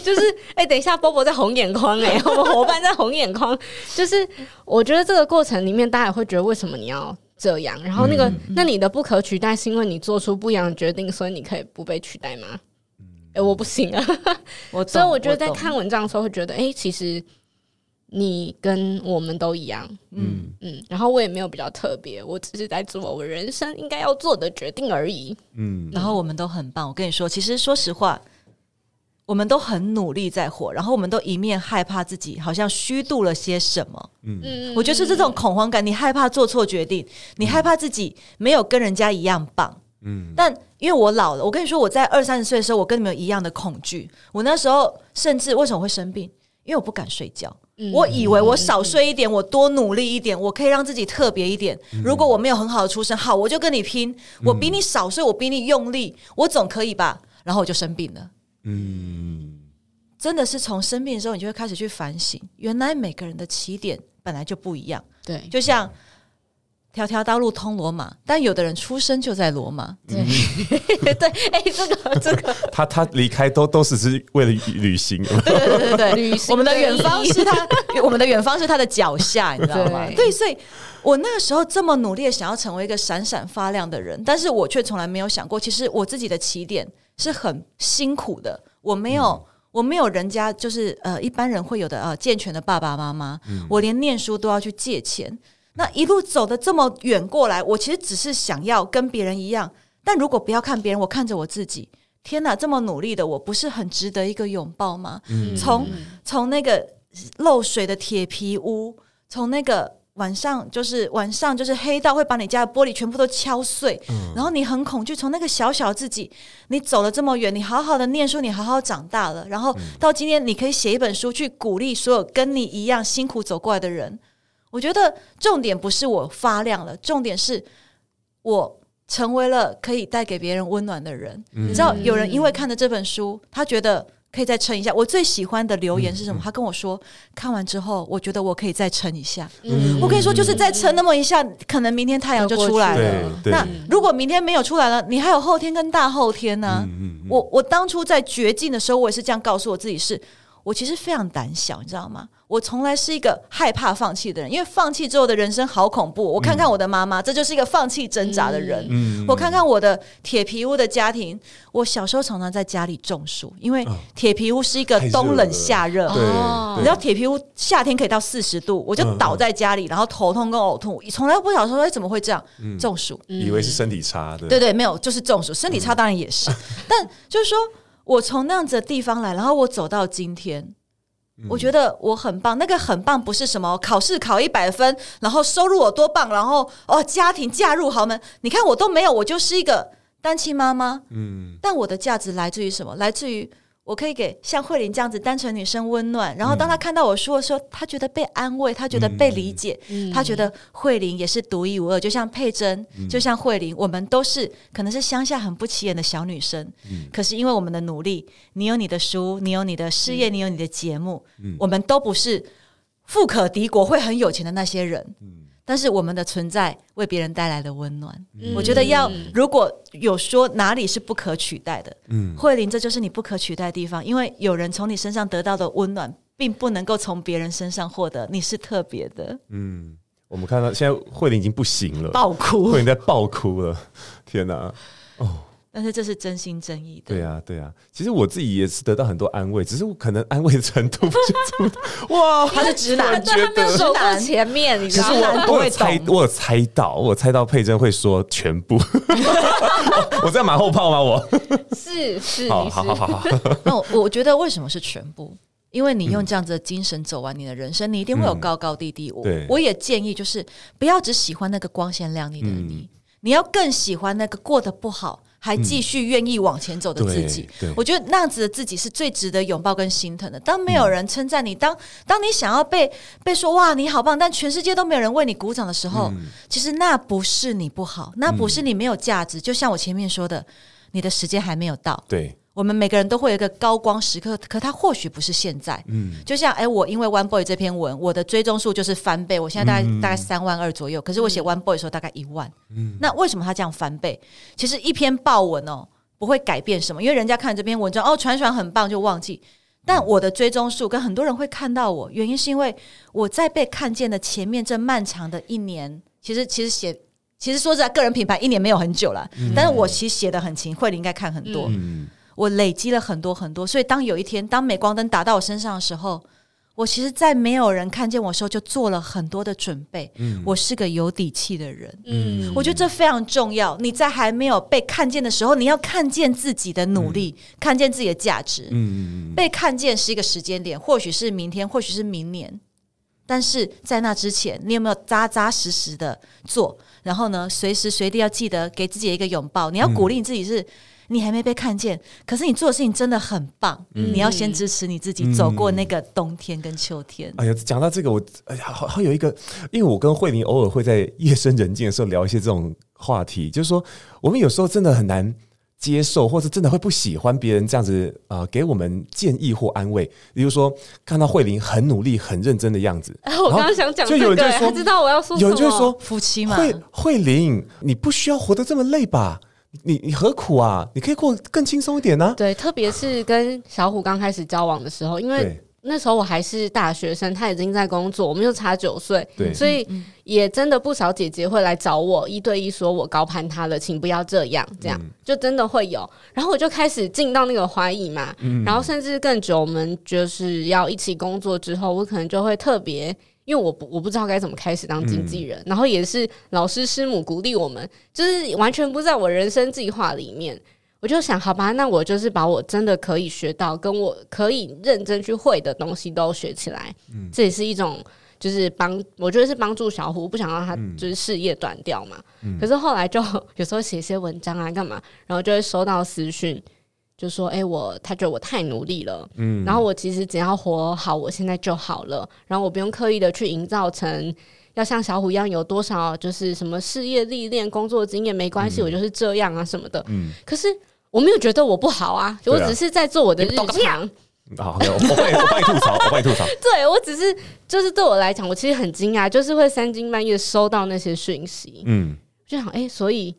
就是哎、欸，等一下，波波在红眼眶哎、欸，我们伙伴在红眼眶，就是我觉得这个过程里面，大家也会觉得为什么你要这样？然后那个，嗯、那你的不可取代是因为你做出不一样的决定，所以你可以不被取代吗？我不行啊！我所以我觉得在看文章的时候会觉得，哎、欸，其实你跟我们都一样，嗯嗯。然后我也没有比较特别，我只是在做我人生应该要做的决定而已。嗯，然后我们都很棒。我跟你说，其实说实话，我们都很努力在活，然后我们都一面害怕自己好像虚度了些什么。嗯嗯，我觉得是这种恐慌感，你害怕做错决定，你害怕自己没有跟人家一样棒。嗯，但因为我老了，我跟你说，我在二三十岁的时候，我跟你们一样的恐惧。我那时候甚至为什么会生病？因为我不敢睡觉。嗯、我以为我少睡一点，我多努力一点，我可以让自己特别一点。如果我没有很好的出身，好，我就跟你拼。我比你少睡，我比你用力，我总可以吧？然后我就生病了。嗯，真的是从生病的时候，你就会开始去反省，原来每个人的起点本来就不一样。对，就像。条条道路通罗马，但有的人出生就在罗马。对、嗯、对，哎、欸，这个这个，他他离开都都只是为了旅行。对对对对，旅行。我们的远方是他，我们的远方是他的脚下，你知道吗？对，对，所以我那个时候这么努力的想要成为一个闪闪发亮的人，但是我却从来没有想过，其实我自己的起点是很辛苦的。我没有，嗯、我没有人家就是呃一般人会有的呃健全的爸爸妈妈，嗯、我连念书都要去借钱。那一路走的这么远过来，我其实只是想要跟别人一样。但如果不要看别人，我看着我自己，天哪，这么努力的我，不是很值得一个拥抱吗？嗯、从从那个漏水的铁皮屋，从那个晚上就是晚上就是黑到会把你家的玻璃全部都敲碎，嗯、然后你很恐惧。从那个小小自己，你走了这么远，你好好的念书，你好好长大了，然后到今天，你可以写一本书去鼓励所有跟你一样辛苦走过来的人。我觉得重点不是我发亮了，重点是我成为了可以带给别人温暖的人。嗯、你知道，有人因为看了这本书，他觉得可以再撑一下。我最喜欢的留言是什么？嗯、他跟我说，看完之后，我觉得我可以再撑一下。嗯、我跟你说，就是再撑那么一下，可能明天太阳就出来了。那如果明天没有出来了，你还有后天跟大后天呢、我我当初在绝境的时候，我也是这样告诉我自己是。我其实非常胆小，你知道吗？我从来是一个害怕放弃的人，因为放弃之后的人生好恐怖。我看看我的妈妈，嗯、这就是一个放弃挣扎的人。嗯、我看看我的铁皮屋的家庭，我小时候常常在家里中暑，因为铁皮屋是一个冬冷夏热。哦、你知道铁皮屋夏天可以到四十度，我就倒在家里，然后头痛跟呕吐，从来不晓得说，哎，怎么会这样？嗯、中暑，以为是身体差的。对对，没有，就是中暑。身体差当然也是，嗯、但就是说。我从那样子的地方来，然后我走到今天，嗯、我觉得我很棒。那个很棒不是什么考试考一百分，然后收入我多棒，然后哦家庭嫁入豪门，你看我都没有，我就是一个单亲妈妈。嗯，但我的价值来自于什么？来自于。我可以给像慧玲这样子单纯女生温暖，然后当她看到我说的时候，她觉得被安慰，她觉得被理解，嗯、她觉得慧玲也是独一无二，就像佩珍，嗯、就像慧玲，我们都是可能是乡下很不起眼的小女生，嗯、可是因为我们的努力，你有你的书，你有你的事业，嗯、你有你的节目，嗯、我们都不是富可敌国会很有钱的那些人。嗯但是我们的存在为别人带来的温暖，嗯、我觉得要如果有说哪里是不可取代的，嗯，慧玲，这就是你不可取代的地方，因为有人从你身上得到的温暖，并不能够从别人身上获得，你是特别的。嗯，我们看到现在慧玲已经不行了，爆哭，慧玲在爆哭了，天哪，哦。但是这是真心真意的。对啊，对啊。其实我自己也是得到很多安慰，只是我可能安慰的程度不是这么 哇，他是直男，觉得走过前面，你知道吗？我有猜，我有猜到，我有猜到佩珍会说全部。我这样马后炮吗？我是是，好好好好。那我我觉得为什么是全部？因为你用这样子的精神走完你的人生，你一定会有高高低低。我我也建议就是不要只喜欢那个光鲜亮丽的你，你要更喜欢那个过得不好。还继续愿意往前走的自己，嗯、我觉得那样子的自己是最值得拥抱跟心疼的。当没有人称赞你，当当你想要被被说哇你好棒，但全世界都没有人为你鼓掌的时候，嗯、其实那不是你不好，那不是你没有价值。嗯、就像我前面说的，你的时间还没有到。对。我们每个人都会有一个高光时刻，可他或许不是现在。嗯，就像哎，我因为 One Boy 这篇文，我的追踪数就是翻倍，我现在大概、嗯、大概三万二左右。可是我写 One Boy 的时候大概一万。嗯，那为什么他这样翻倍？其实一篇报文哦，不会改变什么，因为人家看这篇文章哦，传传很棒就忘记。但我的追踪数跟很多人会看到我，原因是因为我在被看见的前面这漫长的一年，其实其实写，其实说实在，个人品牌一年没有很久了，嗯、但是我其实写的很勤，慧玲应该看很多。嗯我累积了很多很多，所以当有一天当镁光灯打到我身上的时候，我其实，在没有人看见我的时候，就做了很多的准备。嗯，我是个有底气的人。嗯，我觉得这非常重要。你在还没有被看见的时候，你要看见自己的努力，嗯、看见自己的价值。嗯，被看见是一个时间点，或许是明天，或许是明年。但是在那之前，你有没有扎扎实实的做？然后呢，随时随地要记得给自己一个拥抱。你要鼓励你自己是。你还没被看见，可是你做的事情真的很棒。嗯、你要先支持你自己，走过那个冬天跟秋天。哎呀，讲到这个，我哎呀，好好有一个，因为我跟慧玲偶尔会在夜深人静的时候聊一些这种话题，就是说，我们有时候真的很难接受，或是真的会不喜欢别人这样子啊、呃，给我们建议或安慰。比如说，看到慧玲很努力、很认真的样子，我刚刚想讲，就有人就说，知道我要说什么，有人就会说，夫妻嘛，慧慧玲，你不需要活得这么累吧？你你何苦啊？你可以过更轻松一点呢、啊。对，特别是跟小虎刚开始交往的时候，因为那时候我还是大学生，他已经在工作，我们又差九岁，对，所以也真的不少姐姐会来找我一对一说我高攀他了，请不要这样，这样、嗯、就真的会有。然后我就开始进到那个怀疑嘛，嗯、然后甚至更久，我们就是要一起工作之后，我可能就会特别。因为我不我不知道该怎么开始当经纪人，嗯、然后也是老师师母鼓励我们，就是完全不在我人生计划里面。我就想，好吧，那我就是把我真的可以学到，跟我可以认真去会的东西都学起来。嗯，这也是一种就是帮，我觉得是帮助小虎，不想让他就是事业断掉嘛。嗯、可是后来就 有时候写一些文章啊，干嘛，然后就会收到私讯。就说：“哎、欸，我他觉得我太努力了，嗯，然后我其实只要活好，我现在就好了，然后我不用刻意的去营造成要像小虎一样有多少就是什么事业历练、工作经验，没关系，嗯、我就是这样啊什么的，嗯。可是我没有觉得我不好啊，我只是在做我的日常。好，我我帮你，我帮你吐槽，我帮你吐槽。对，我只是就是对我来讲，我其实很惊讶，就是会三更半夜收到那些讯息，嗯，就想哎、欸，所以。”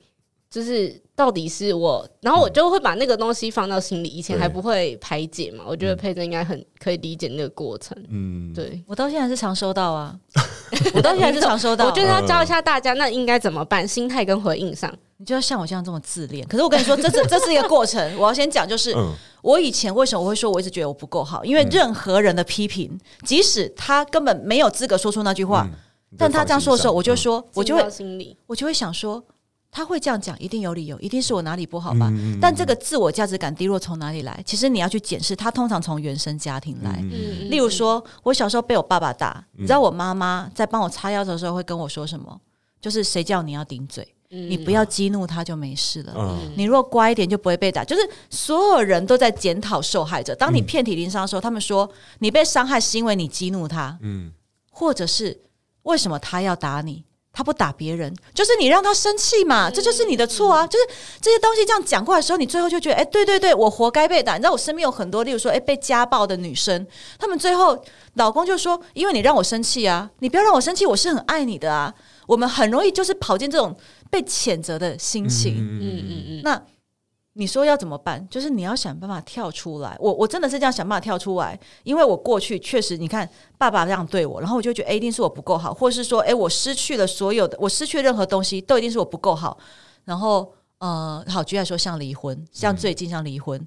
就是到底是我，然后我就会把那个东西放到心里。以前还不会排解嘛，我觉得佩珍应该很可以理解那个过程。嗯，对，我到现在还 是常收到啊，我到现在还是常收到。我觉得要教一下大家，那应该怎么办？心态跟回应上，你就要像我这样这么自恋。可是我跟你说，这是 这是一个过程。我要先讲，就是我以前为什么我会说我一直觉得我不够好？因为任何人的批评，即使他根本没有资格说出那句话，但他这样说的时候，我就说，我就会我就会想说。他会这样讲，一定有理由，一定是我哪里不好吧？但这个自我价值感低落从哪里来？其实你要去检视，他通常从原生家庭来。嗯、例如说，我小时候被我爸爸打，嗯、你知道我妈妈在帮我擦药的时候会跟我说什么？就是谁叫你要顶嘴？嗯、你不要激怒他就没事了。嗯、你若乖一点就不会被打。就是所有人都在检讨受害者。当你遍体鳞伤的时候，他们说你被伤害是因为你激怒他，嗯、或者是为什么他要打你？他不打别人，就是你让他生气嘛，这就是你的错啊！就是这些东西这样讲过来的时候，你最后就觉得，哎，对对对，我活该被打。你知道我身边有很多，例如说，哎，被家暴的女生，他们最后老公就说，因为你让我生气啊，你不要让我生气，我是很爱你的啊。我们很容易就是跑进这种被谴责的心情，嗯嗯嗯，那。你说要怎么办？就是你要想办法跳出来。我我真的是这样想办法跳出来，因为我过去确实，你看爸爸这样对我，然后我就觉得，诶，一定是我不够好，或是说，诶，我失去了所有的，我失去任何东西，都一定是我不够好。然后，呃，好，举例来说，像离婚，像最近像离婚，嗯、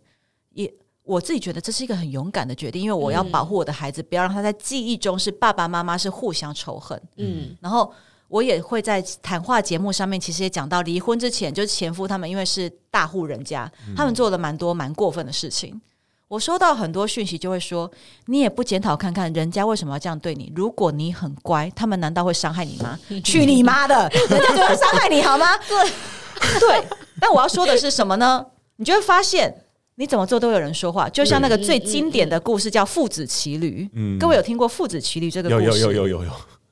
也我自己觉得这是一个很勇敢的决定，因为我要保护我的孩子，不要让他在记忆中是爸爸妈妈是互相仇恨。嗯，然后。我也会在谈话节目上面，其实也讲到离婚之前，就是前夫他们因为是大户人家，他们做了蛮多蛮过分的事情。我收到很多讯息，就会说你也不检讨看看人家为什么要这样对你？如果你很乖，他们难道会伤害你吗？去你妈的，人家就会伤害你好吗？对对。但我要说的是什么呢？你就会发现你怎么做都有人说话，就像那个最经典的故事叫父子骑驴。嗯，各位有听过父子骑驴这个故事？有有有有有有。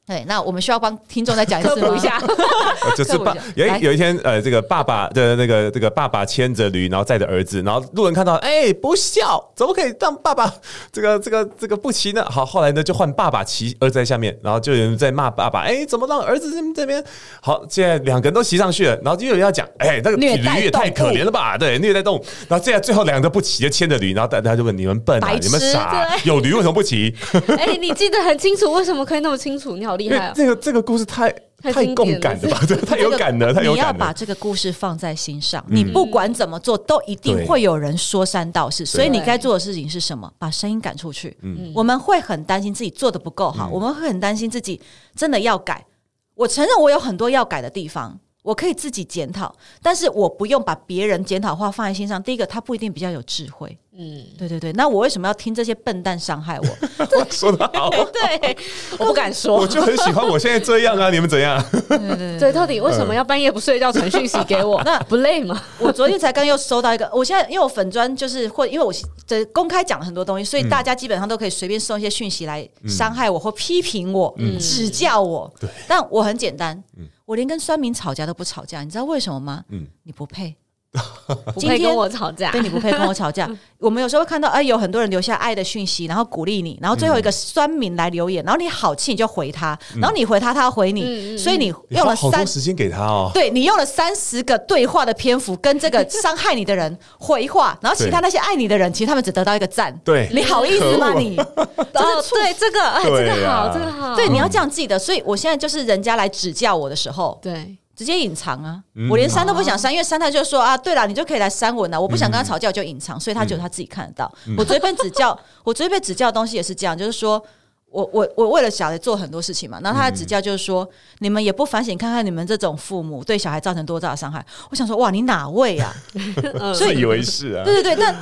对，那我们需要帮听众再讲一次一下，就是爸有有一天，呃，这个爸爸的那个这个爸爸牵着驴，然后载着儿子，然后路人看到，哎、欸，不孝，怎么可以让爸爸这个这个这个不骑呢？好，后来呢就换爸爸骑，儿子在下面，然后就有人在骂爸爸，哎、欸，怎么让儿子这边？好，现在两个人都骑上去了，然后就有人要讲，哎、欸，那个驴也太可怜了吧？对，虐待动物。然后现在最后两个不骑，就牵着驴，然后大家就问你们笨啊，你们傻，有驴为什么不骑？哎、欸，你记得很清楚，为什么可以那么清楚？你好厉害啊！这个这个。故事太太共感了吧？对，太有感了，太有感了。你要把这个故事放在心上，你不管怎么做，都一定会有人说三道四。所以你该做的事情是什么？把声音赶出去。嗯，我们会很担心自己做的不够好，我们会很担心自己真的要改。我承认我有很多要改的地方，我可以自己检讨，但是我不用把别人检讨话放在心上。第一个，他不一定比较有智慧。嗯，对对对，那我为什么要听这些笨蛋伤害我？我说的好，对，我不敢说，我就很喜欢我现在这样啊，你们怎样？对对对，对，到底为什么要半夜不睡觉传讯息给我？那不累吗？我昨天才刚又收到一个，我现在因为我粉砖就是或因为我这公开讲了很多东西，所以大家基本上都可以随便送一些讯息来伤害我或批评我、指教我。对，但我很简单，我连跟酸民吵架都不吵架，你知道为什么吗？嗯，你不配。不配跟我吵架，对，你不配跟我吵架。我们有时候会看到，哎，有很多人留下爱的讯息，然后鼓励你，然后最后一个酸民来留言，然后你好气你就回他，然后你回他，他回你，所以你用了好多时间给他哦。对，你用了三十个对话的篇幅跟这个伤害你的人回话，然后其他那些爱你的人，其实他们只得到一个赞。对，你好意思吗？你哦，对这个，哎，这个好，这个好，对，你要这样记得。所以我现在就是人家来指教我的时候，对。直接隐藏啊！我连删都不想删，因为删他就说啊，对了，你就可以来删我呢。我不想跟他吵架，我就隐藏，所以他只有他自己看得到。我昨天被指教，我昨天被指教的东西也是这样，就是说我我我为了小孩做很多事情嘛，然后他的指教就是说，你们也不反省看看你们这种父母对小孩造成多大的伤害。我想说，哇，你哪位啊？所以以为是啊？对对 对，但。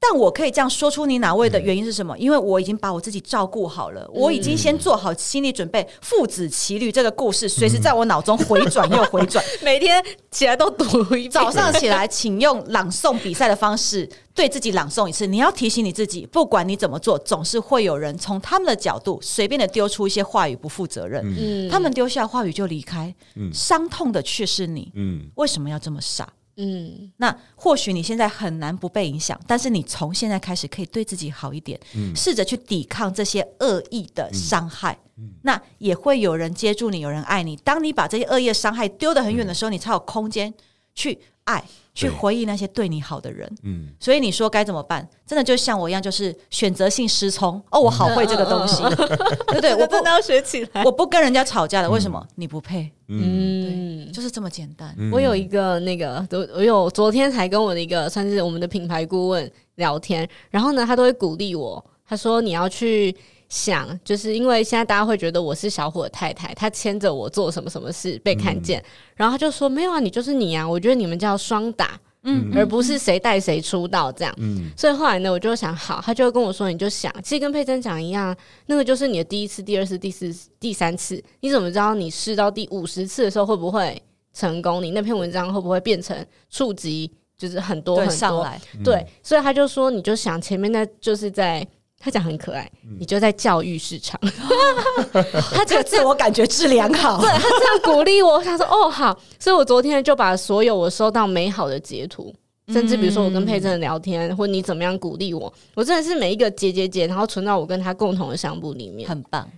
但我可以这样说出你哪位的原因是什么？因为我已经把我自己照顾好了，我已经先做好心理准备。父子骑驴这个故事随时在我脑中回转又回转，每天起来都读一遍。早上起来，请用朗诵比赛的方式对自己朗诵一次。你要提醒你自己，不管你怎么做，总是会有人从他们的角度随便的丢出一些话语，不负责任。嗯，他们丢下话语就离开，嗯，伤痛的却是你。嗯，为什么要这么傻？嗯，那或许你现在很难不被影响，但是你从现在开始可以对自己好一点，嗯，试着去抵抗这些恶意的伤害，嗯，那也会有人接住你，有人爱你。当你把这些恶意的伤害丢得很远的时候，嗯，你才有空间去爱，去回忆那些对你好的人。嗯，所以你说该怎么办？真的就像我一样，就是选择性失聪。哦，我好会这个东西，对不对？我真的要学起来。我不跟人家吵架的，为什么？你不配。嗯，就是这么简单。我有一个那个，我有昨天才跟我的一个算是我们的品牌顾问聊天，然后呢，他都会鼓励我，他说你要去。想，就是因为现在大家会觉得我是小虎的太太，他牵着我做什么什么事被看见，嗯、然后他就说没有啊，你就是你啊，我觉得你们叫双打，嗯，而不是谁带谁出道这样，嗯，所以后来呢，我就想好，他就会跟我说，你就想，其实跟佩珍讲一样，那个就是你的第一次、第二次、第四、第三次，你怎么知道你试到第五十次的时候会不会成功？你那篇文章会不会变成触及，就是很多很多上来，对，所以他就说，你就想前面那就是在。他讲很可爱，你就在教育市场。他这个自我感觉质良好，对他这样鼓励我，他说：“哦，好。”所以，我昨天就把所有我收到美好的截图，甚至比如说我跟佩珍聊天，或你怎么样鼓励我，我真的是每一个截截截，然后存到我跟他共同的相簿里面，很棒。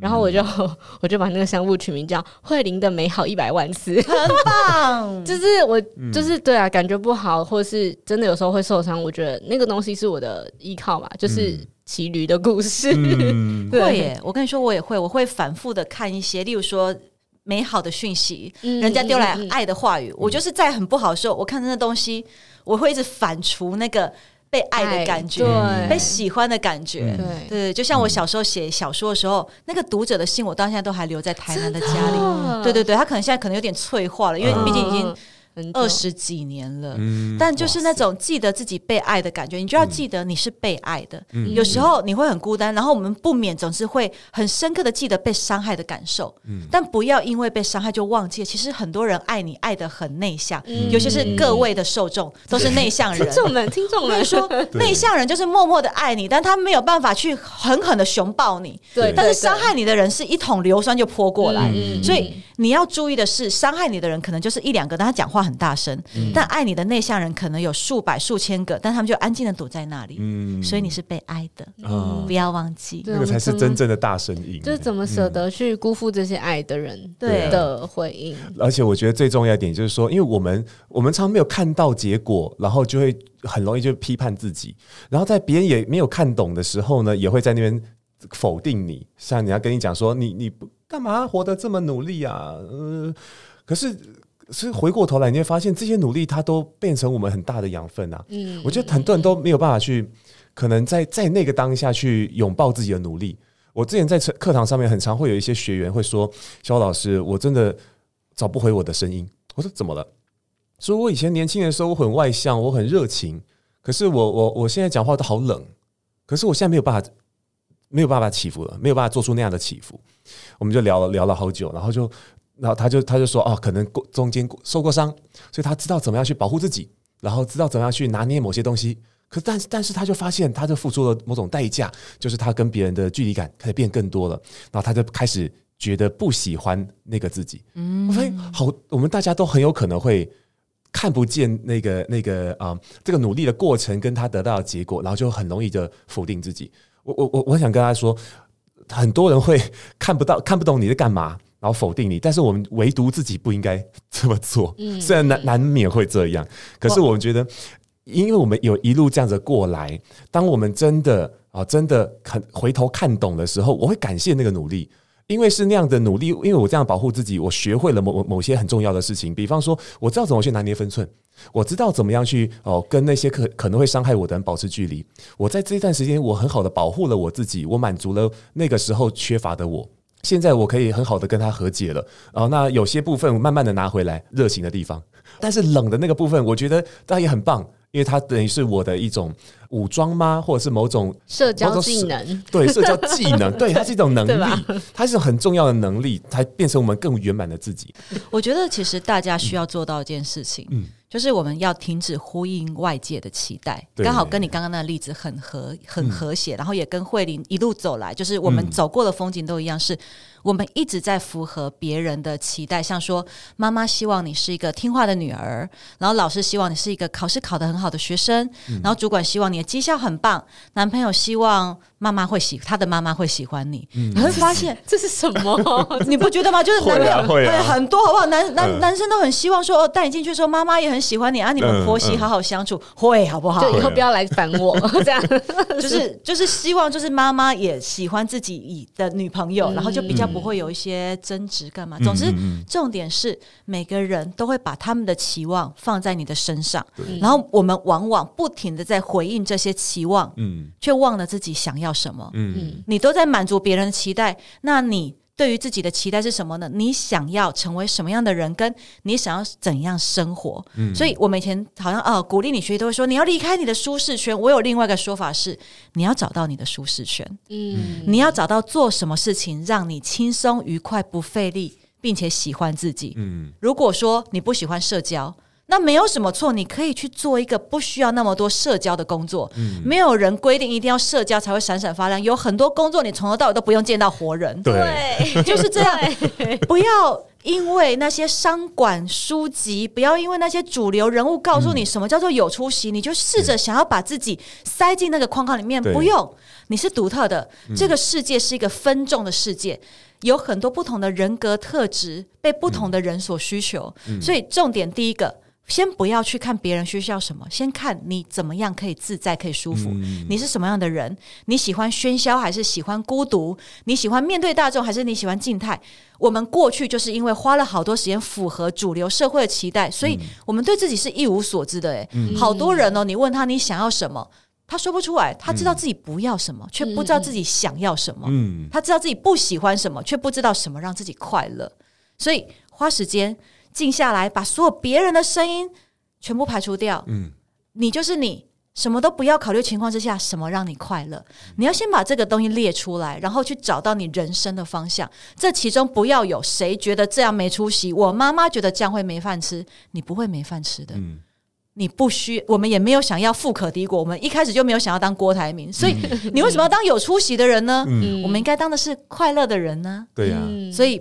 然后我就我就把那个相簿取名叫“慧玲的美好一百万次”，很棒。就是我就是对啊，感觉不好，或是真的有时候会受伤，我觉得那个东西是我的依靠吧，就是。骑驴的故事，嗯、对耶！我跟你说，我也会，我会反复的看一些，例如说美好的讯息，嗯、人家丢来爱的话语，嗯、我就是在很不好的时候，我看那东西，我会一直反刍那个被爱的感觉，对，被喜欢的感觉，对对。就像我小时候写小说的时候，那个读者的信，我到现在都还留在台南的家里。对对对，他可能现在可能有点脆化了，因为毕竟已经。二十几年了，嗯、但就是那种记得自己被爱的感觉，嗯、你就要记得你是被爱的。嗯、有时候你会很孤单，然后我们不免总是会很深刻的记得被伤害的感受。嗯、但不要因为被伤害就忘记，其实很多人爱你爱的很内向，嗯、尤其是各位的受众都是内向人。听众们，听众们。说，内向人就是默默的爱你，但他没有办法去狠狠的熊抱你。对，但是伤害你的人是一桶硫酸就泼过来，嗯、所以你要注意的是，伤害你的人可能就是一两个，但他讲话很大声，嗯、但爱你的内向人可能有数百、数千个，但他们就安静的躲在那里。嗯，所以你是被爱的，嗯、不要忘记，那个才是真正的大声音。就是怎么舍得去辜负这些爱的人对的回应？而且我觉得最重要一点就是说，因为我们我们常常没有看到结果，然后就会很容易就批判自己，然后在别人也没有看懂的时候呢，也会在那边否定你。像你要跟你讲说，你你不干嘛活得这么努力啊？呃，可是。是回过头来，你会发现这些努力，它都变成我们很大的养分啊。嗯，我觉得很多人都没有办法去，可能在在那个当下去拥抱自己的努力。我之前在课堂上面，很常会有一些学员会说：“肖老师，我真的找不回我的声音。”我说：“怎么了？”说：“我以前年轻的时候，我很外向，我很热情，可是我我我现在讲话都好冷，可是我现在没有办法，没有办法起伏了，没有办法做出那样的起伏。”我们就聊了聊了好久，然后就。然后他就他就说哦，可能过中间受过伤，所以他知道怎么样去保护自己，然后知道怎么样去拿捏某些东西。可但是但是他就发现，他就付出了某种代价，就是他跟别人的距离感开始变更多了。然后他就开始觉得不喜欢那个自己。嗯，我发现好，我们大家都很有可能会看不见那个那个啊、这个努力的过程跟他得到的结果，然后就很容易的否定自己。我我我我想跟他说，很多人会看不到看不懂你在干嘛。然后否定你，但是我们唯独自己不应该 这么做。嗯，虽然难难免会这样，可是我们觉得，因为我们有一路这样子过来，当我们真的啊，真的很回头看懂的时候，我会感谢那个努力，因为是那样的努力，因为我这样保护自己，我学会了某某些很重要的事情，比方说，我知道怎么去拿捏分寸，我知道怎么样去哦跟那些可可能会伤害我的人保持距离。我在这一段时间，我很好的保护了我自己，我满足了那个时候缺乏的我。现在我可以很好的跟他和解了，然后那有些部分慢慢的拿回来热情的地方，但是冷的那个部分，我觉得当然也很棒，因为它等于是我的一种武装吗？或者是某种社交技能？对，社交技能，对，它是一种能力，吧它是一种很重要的能力，才变成我们更圆满的自己。我觉得其实大家需要做到一件事情，嗯。就是我们要停止呼应外界的期待，刚好跟你刚刚那个例子很和很和谐，然后也跟慧玲一路走来，就是我们走过的风景都一样，是我们一直在符合别人的期待，像说妈妈希望你是一个听话的女儿，然后老师希望你是一个考试考得很好的学生，然后主管希望你的绩效很棒，男朋友希望妈妈会喜他的妈妈会喜欢你，你会发现 这是什么？你不觉得吗？就是男朋友会很多好不好？男男男生都很希望说哦，带你进去的时候妈妈也很喜欢你啊，你们婆媳好好相处，会好不好？就以后不要来烦我，这样 就是就是希望就是妈妈也喜欢自己的女朋友，然后就比较不会有一些争执干嘛。总之，重点是每个人都会把他们的期望放在你的身上，然后我们往往不停的在回应这些期望，嗯，却忘了自己想要什么，嗯，你都在满足别人的期待，那你。对于自己的期待是什么呢？你想要成为什么样的人？跟你想要怎样生活？嗯，所以我们以前好像哦，鼓励你学习都会说你要离开你的舒适圈。我有另外一个说法是，你要找到你的舒适圈。嗯，你要找到做什么事情让你轻松愉快、不费力，并且喜欢自己。嗯，如果说你不喜欢社交。那没有什么错，你可以去做一个不需要那么多社交的工作。嗯，没有人规定一定要社交才会闪闪发亮。有很多工作你从头到尾都不用见到活人。对，就是这样。不要因为那些商管书籍，不要因为那些主流人物告诉你什么叫做有出息，嗯、你就试着想要把自己塞进那个框框里面。不用，你是独特的。这个世界是一个分众的世界，有很多不同的人格特质被不同的人所需求。嗯、所以重点第一个。先不要去看别人需要什么，先看你怎么样可以自在、可以舒服。嗯、你是什么样的人？你喜欢喧嚣还是喜欢孤独？你喜欢面对大众还是你喜欢静态？我们过去就是因为花了好多时间符合主流社会的期待，所以我们对自己是一无所知的。诶、嗯，好多人哦，你问他你想要什么，他说不出来。他知道自己不要什么，却不知道自己想要什么。嗯、他知道自己不喜欢什么，却不知道什么让自己快乐。所以花时间。静下来，把所有别人的声音全部排除掉。嗯，你就是你，什么都不要考虑情况之下，什么让你快乐？你要先把这个东西列出来，然后去找到你人生的方向。这其中不要有谁觉得这样没出息，我妈妈觉得这样会没饭吃，你不会没饭吃的。嗯，你不需，我们也没有想要富可敌国，我们一开始就没有想要当郭台铭，所以你为什么要当有出息的人呢？嗯，我们应该当的是快乐的人呢？对呀，所以。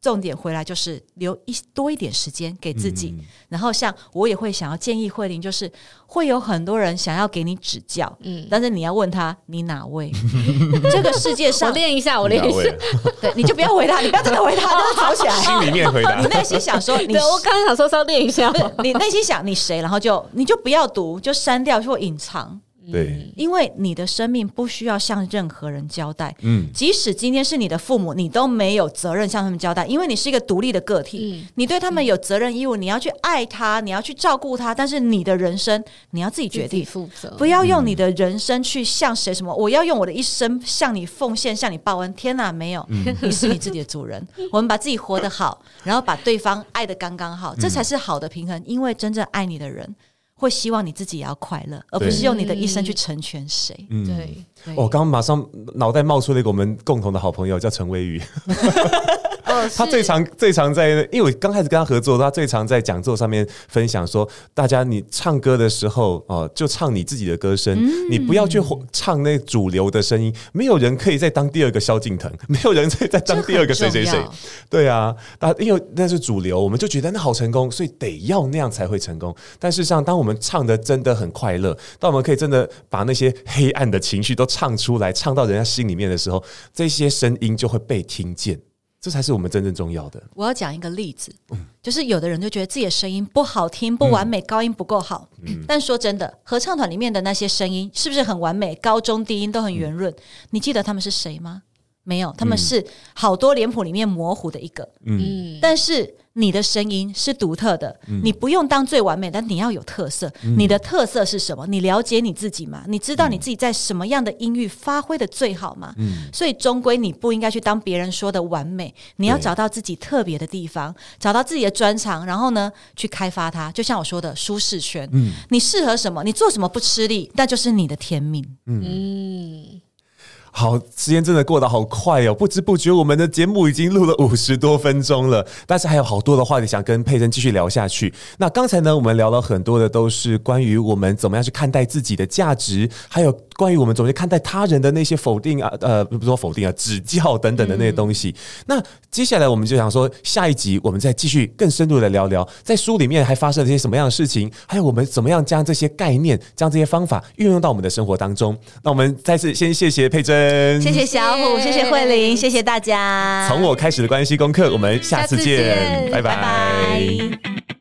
重点回来就是留一多一点时间给自己，嗯、然后像我也会想要建议慧玲，就是会有很多人想要给你指教，嗯，但是你要问他你哪位？这个世界上我练一下，我练一下，对，你就不要回答，你不要真的回答，都是吵起来，心里面回答，你内心想说你，对我刚刚想说是要练一下，你内心想你谁，然后就你就不要读，就删掉或隐藏。对，因为你的生命不需要向任何人交代，嗯，即使今天是你的父母，你都没有责任向他们交代，因为你是一个独立的个体，嗯，你对他们有责任义务，你要去爱他，你要去照顾他，但是你的人生你要自己决定。负责，不要用你的人生去向谁什么，我要用我的一生向你奉献，向你报恩，天哪，没有，你是你自己的主人，我们把自己活得好，然后把对方爱的刚刚好，这才是好的平衡，因为真正爱你的人。会希望你自己也要快乐，而不是用你的一生去成全谁。嗯，对。我刚刚马上脑袋冒出了一个我们共同的好朋友，叫陈威宇。他最常最常在，因为我刚开始跟他合作，他最常在讲座上面分享说：大家你唱歌的时候哦，就唱你自己的歌声，你不要去唱那主流的声音。没有人可以再当第二个萧敬腾，没有人可以再当第二个谁谁谁。对啊，那因为那是主流，我们就觉得那好成功，所以得要那样才会成功。但事实上，当我们唱的真的很快乐，当我们可以真的把那些黑暗的情绪都唱出来，唱到人家心里面的时候，这些声音就会被听见。这才是我们真正重要的。我要讲一个例子，嗯、就是有的人就觉得自己的声音不好听、不完美，嗯、高音不够好。嗯、但说真的，合唱团里面的那些声音是不是很完美？高中低音都很圆润。嗯、你记得他们是谁吗？没有，他们是好多脸谱里面模糊的一个。嗯，但是。你的声音是独特的，嗯、你不用当最完美，但你要有特色。嗯、你的特色是什么？你了解你自己吗？你知道你自己在什么样的音域发挥的最好吗？嗯、所以终归你不应该去当别人说的完美，你要找到自己特别的地方，找到自己的专长，然后呢，去开发它。就像我说的，舒适圈。嗯、你适合什么？你做什么不吃力，那就是你的天命。嗯。嗯好，时间真的过得好快哦！不知不觉，我们的节目已经录了五十多分钟了，但是还有好多的话题想跟佩珍继续聊下去。那刚才呢，我们聊了很多的，都是关于我们怎么样去看待自己的价值，还有关于我们怎么去看待他人的那些否定啊，呃，不是说否定啊，指教等等的那些东西。嗯、那接下来我们就想说，下一集我们再继续更深入的聊聊，在书里面还发生了一些什么样的事情，还有我们怎么样将这些概念、将这些方法运用到我们的生活当中。那我们再次先谢谢佩甄，谢谢小虎，谢谢慧玲，谢谢大家。从我开始的关系功课，我们下次见，次见拜拜。拜拜。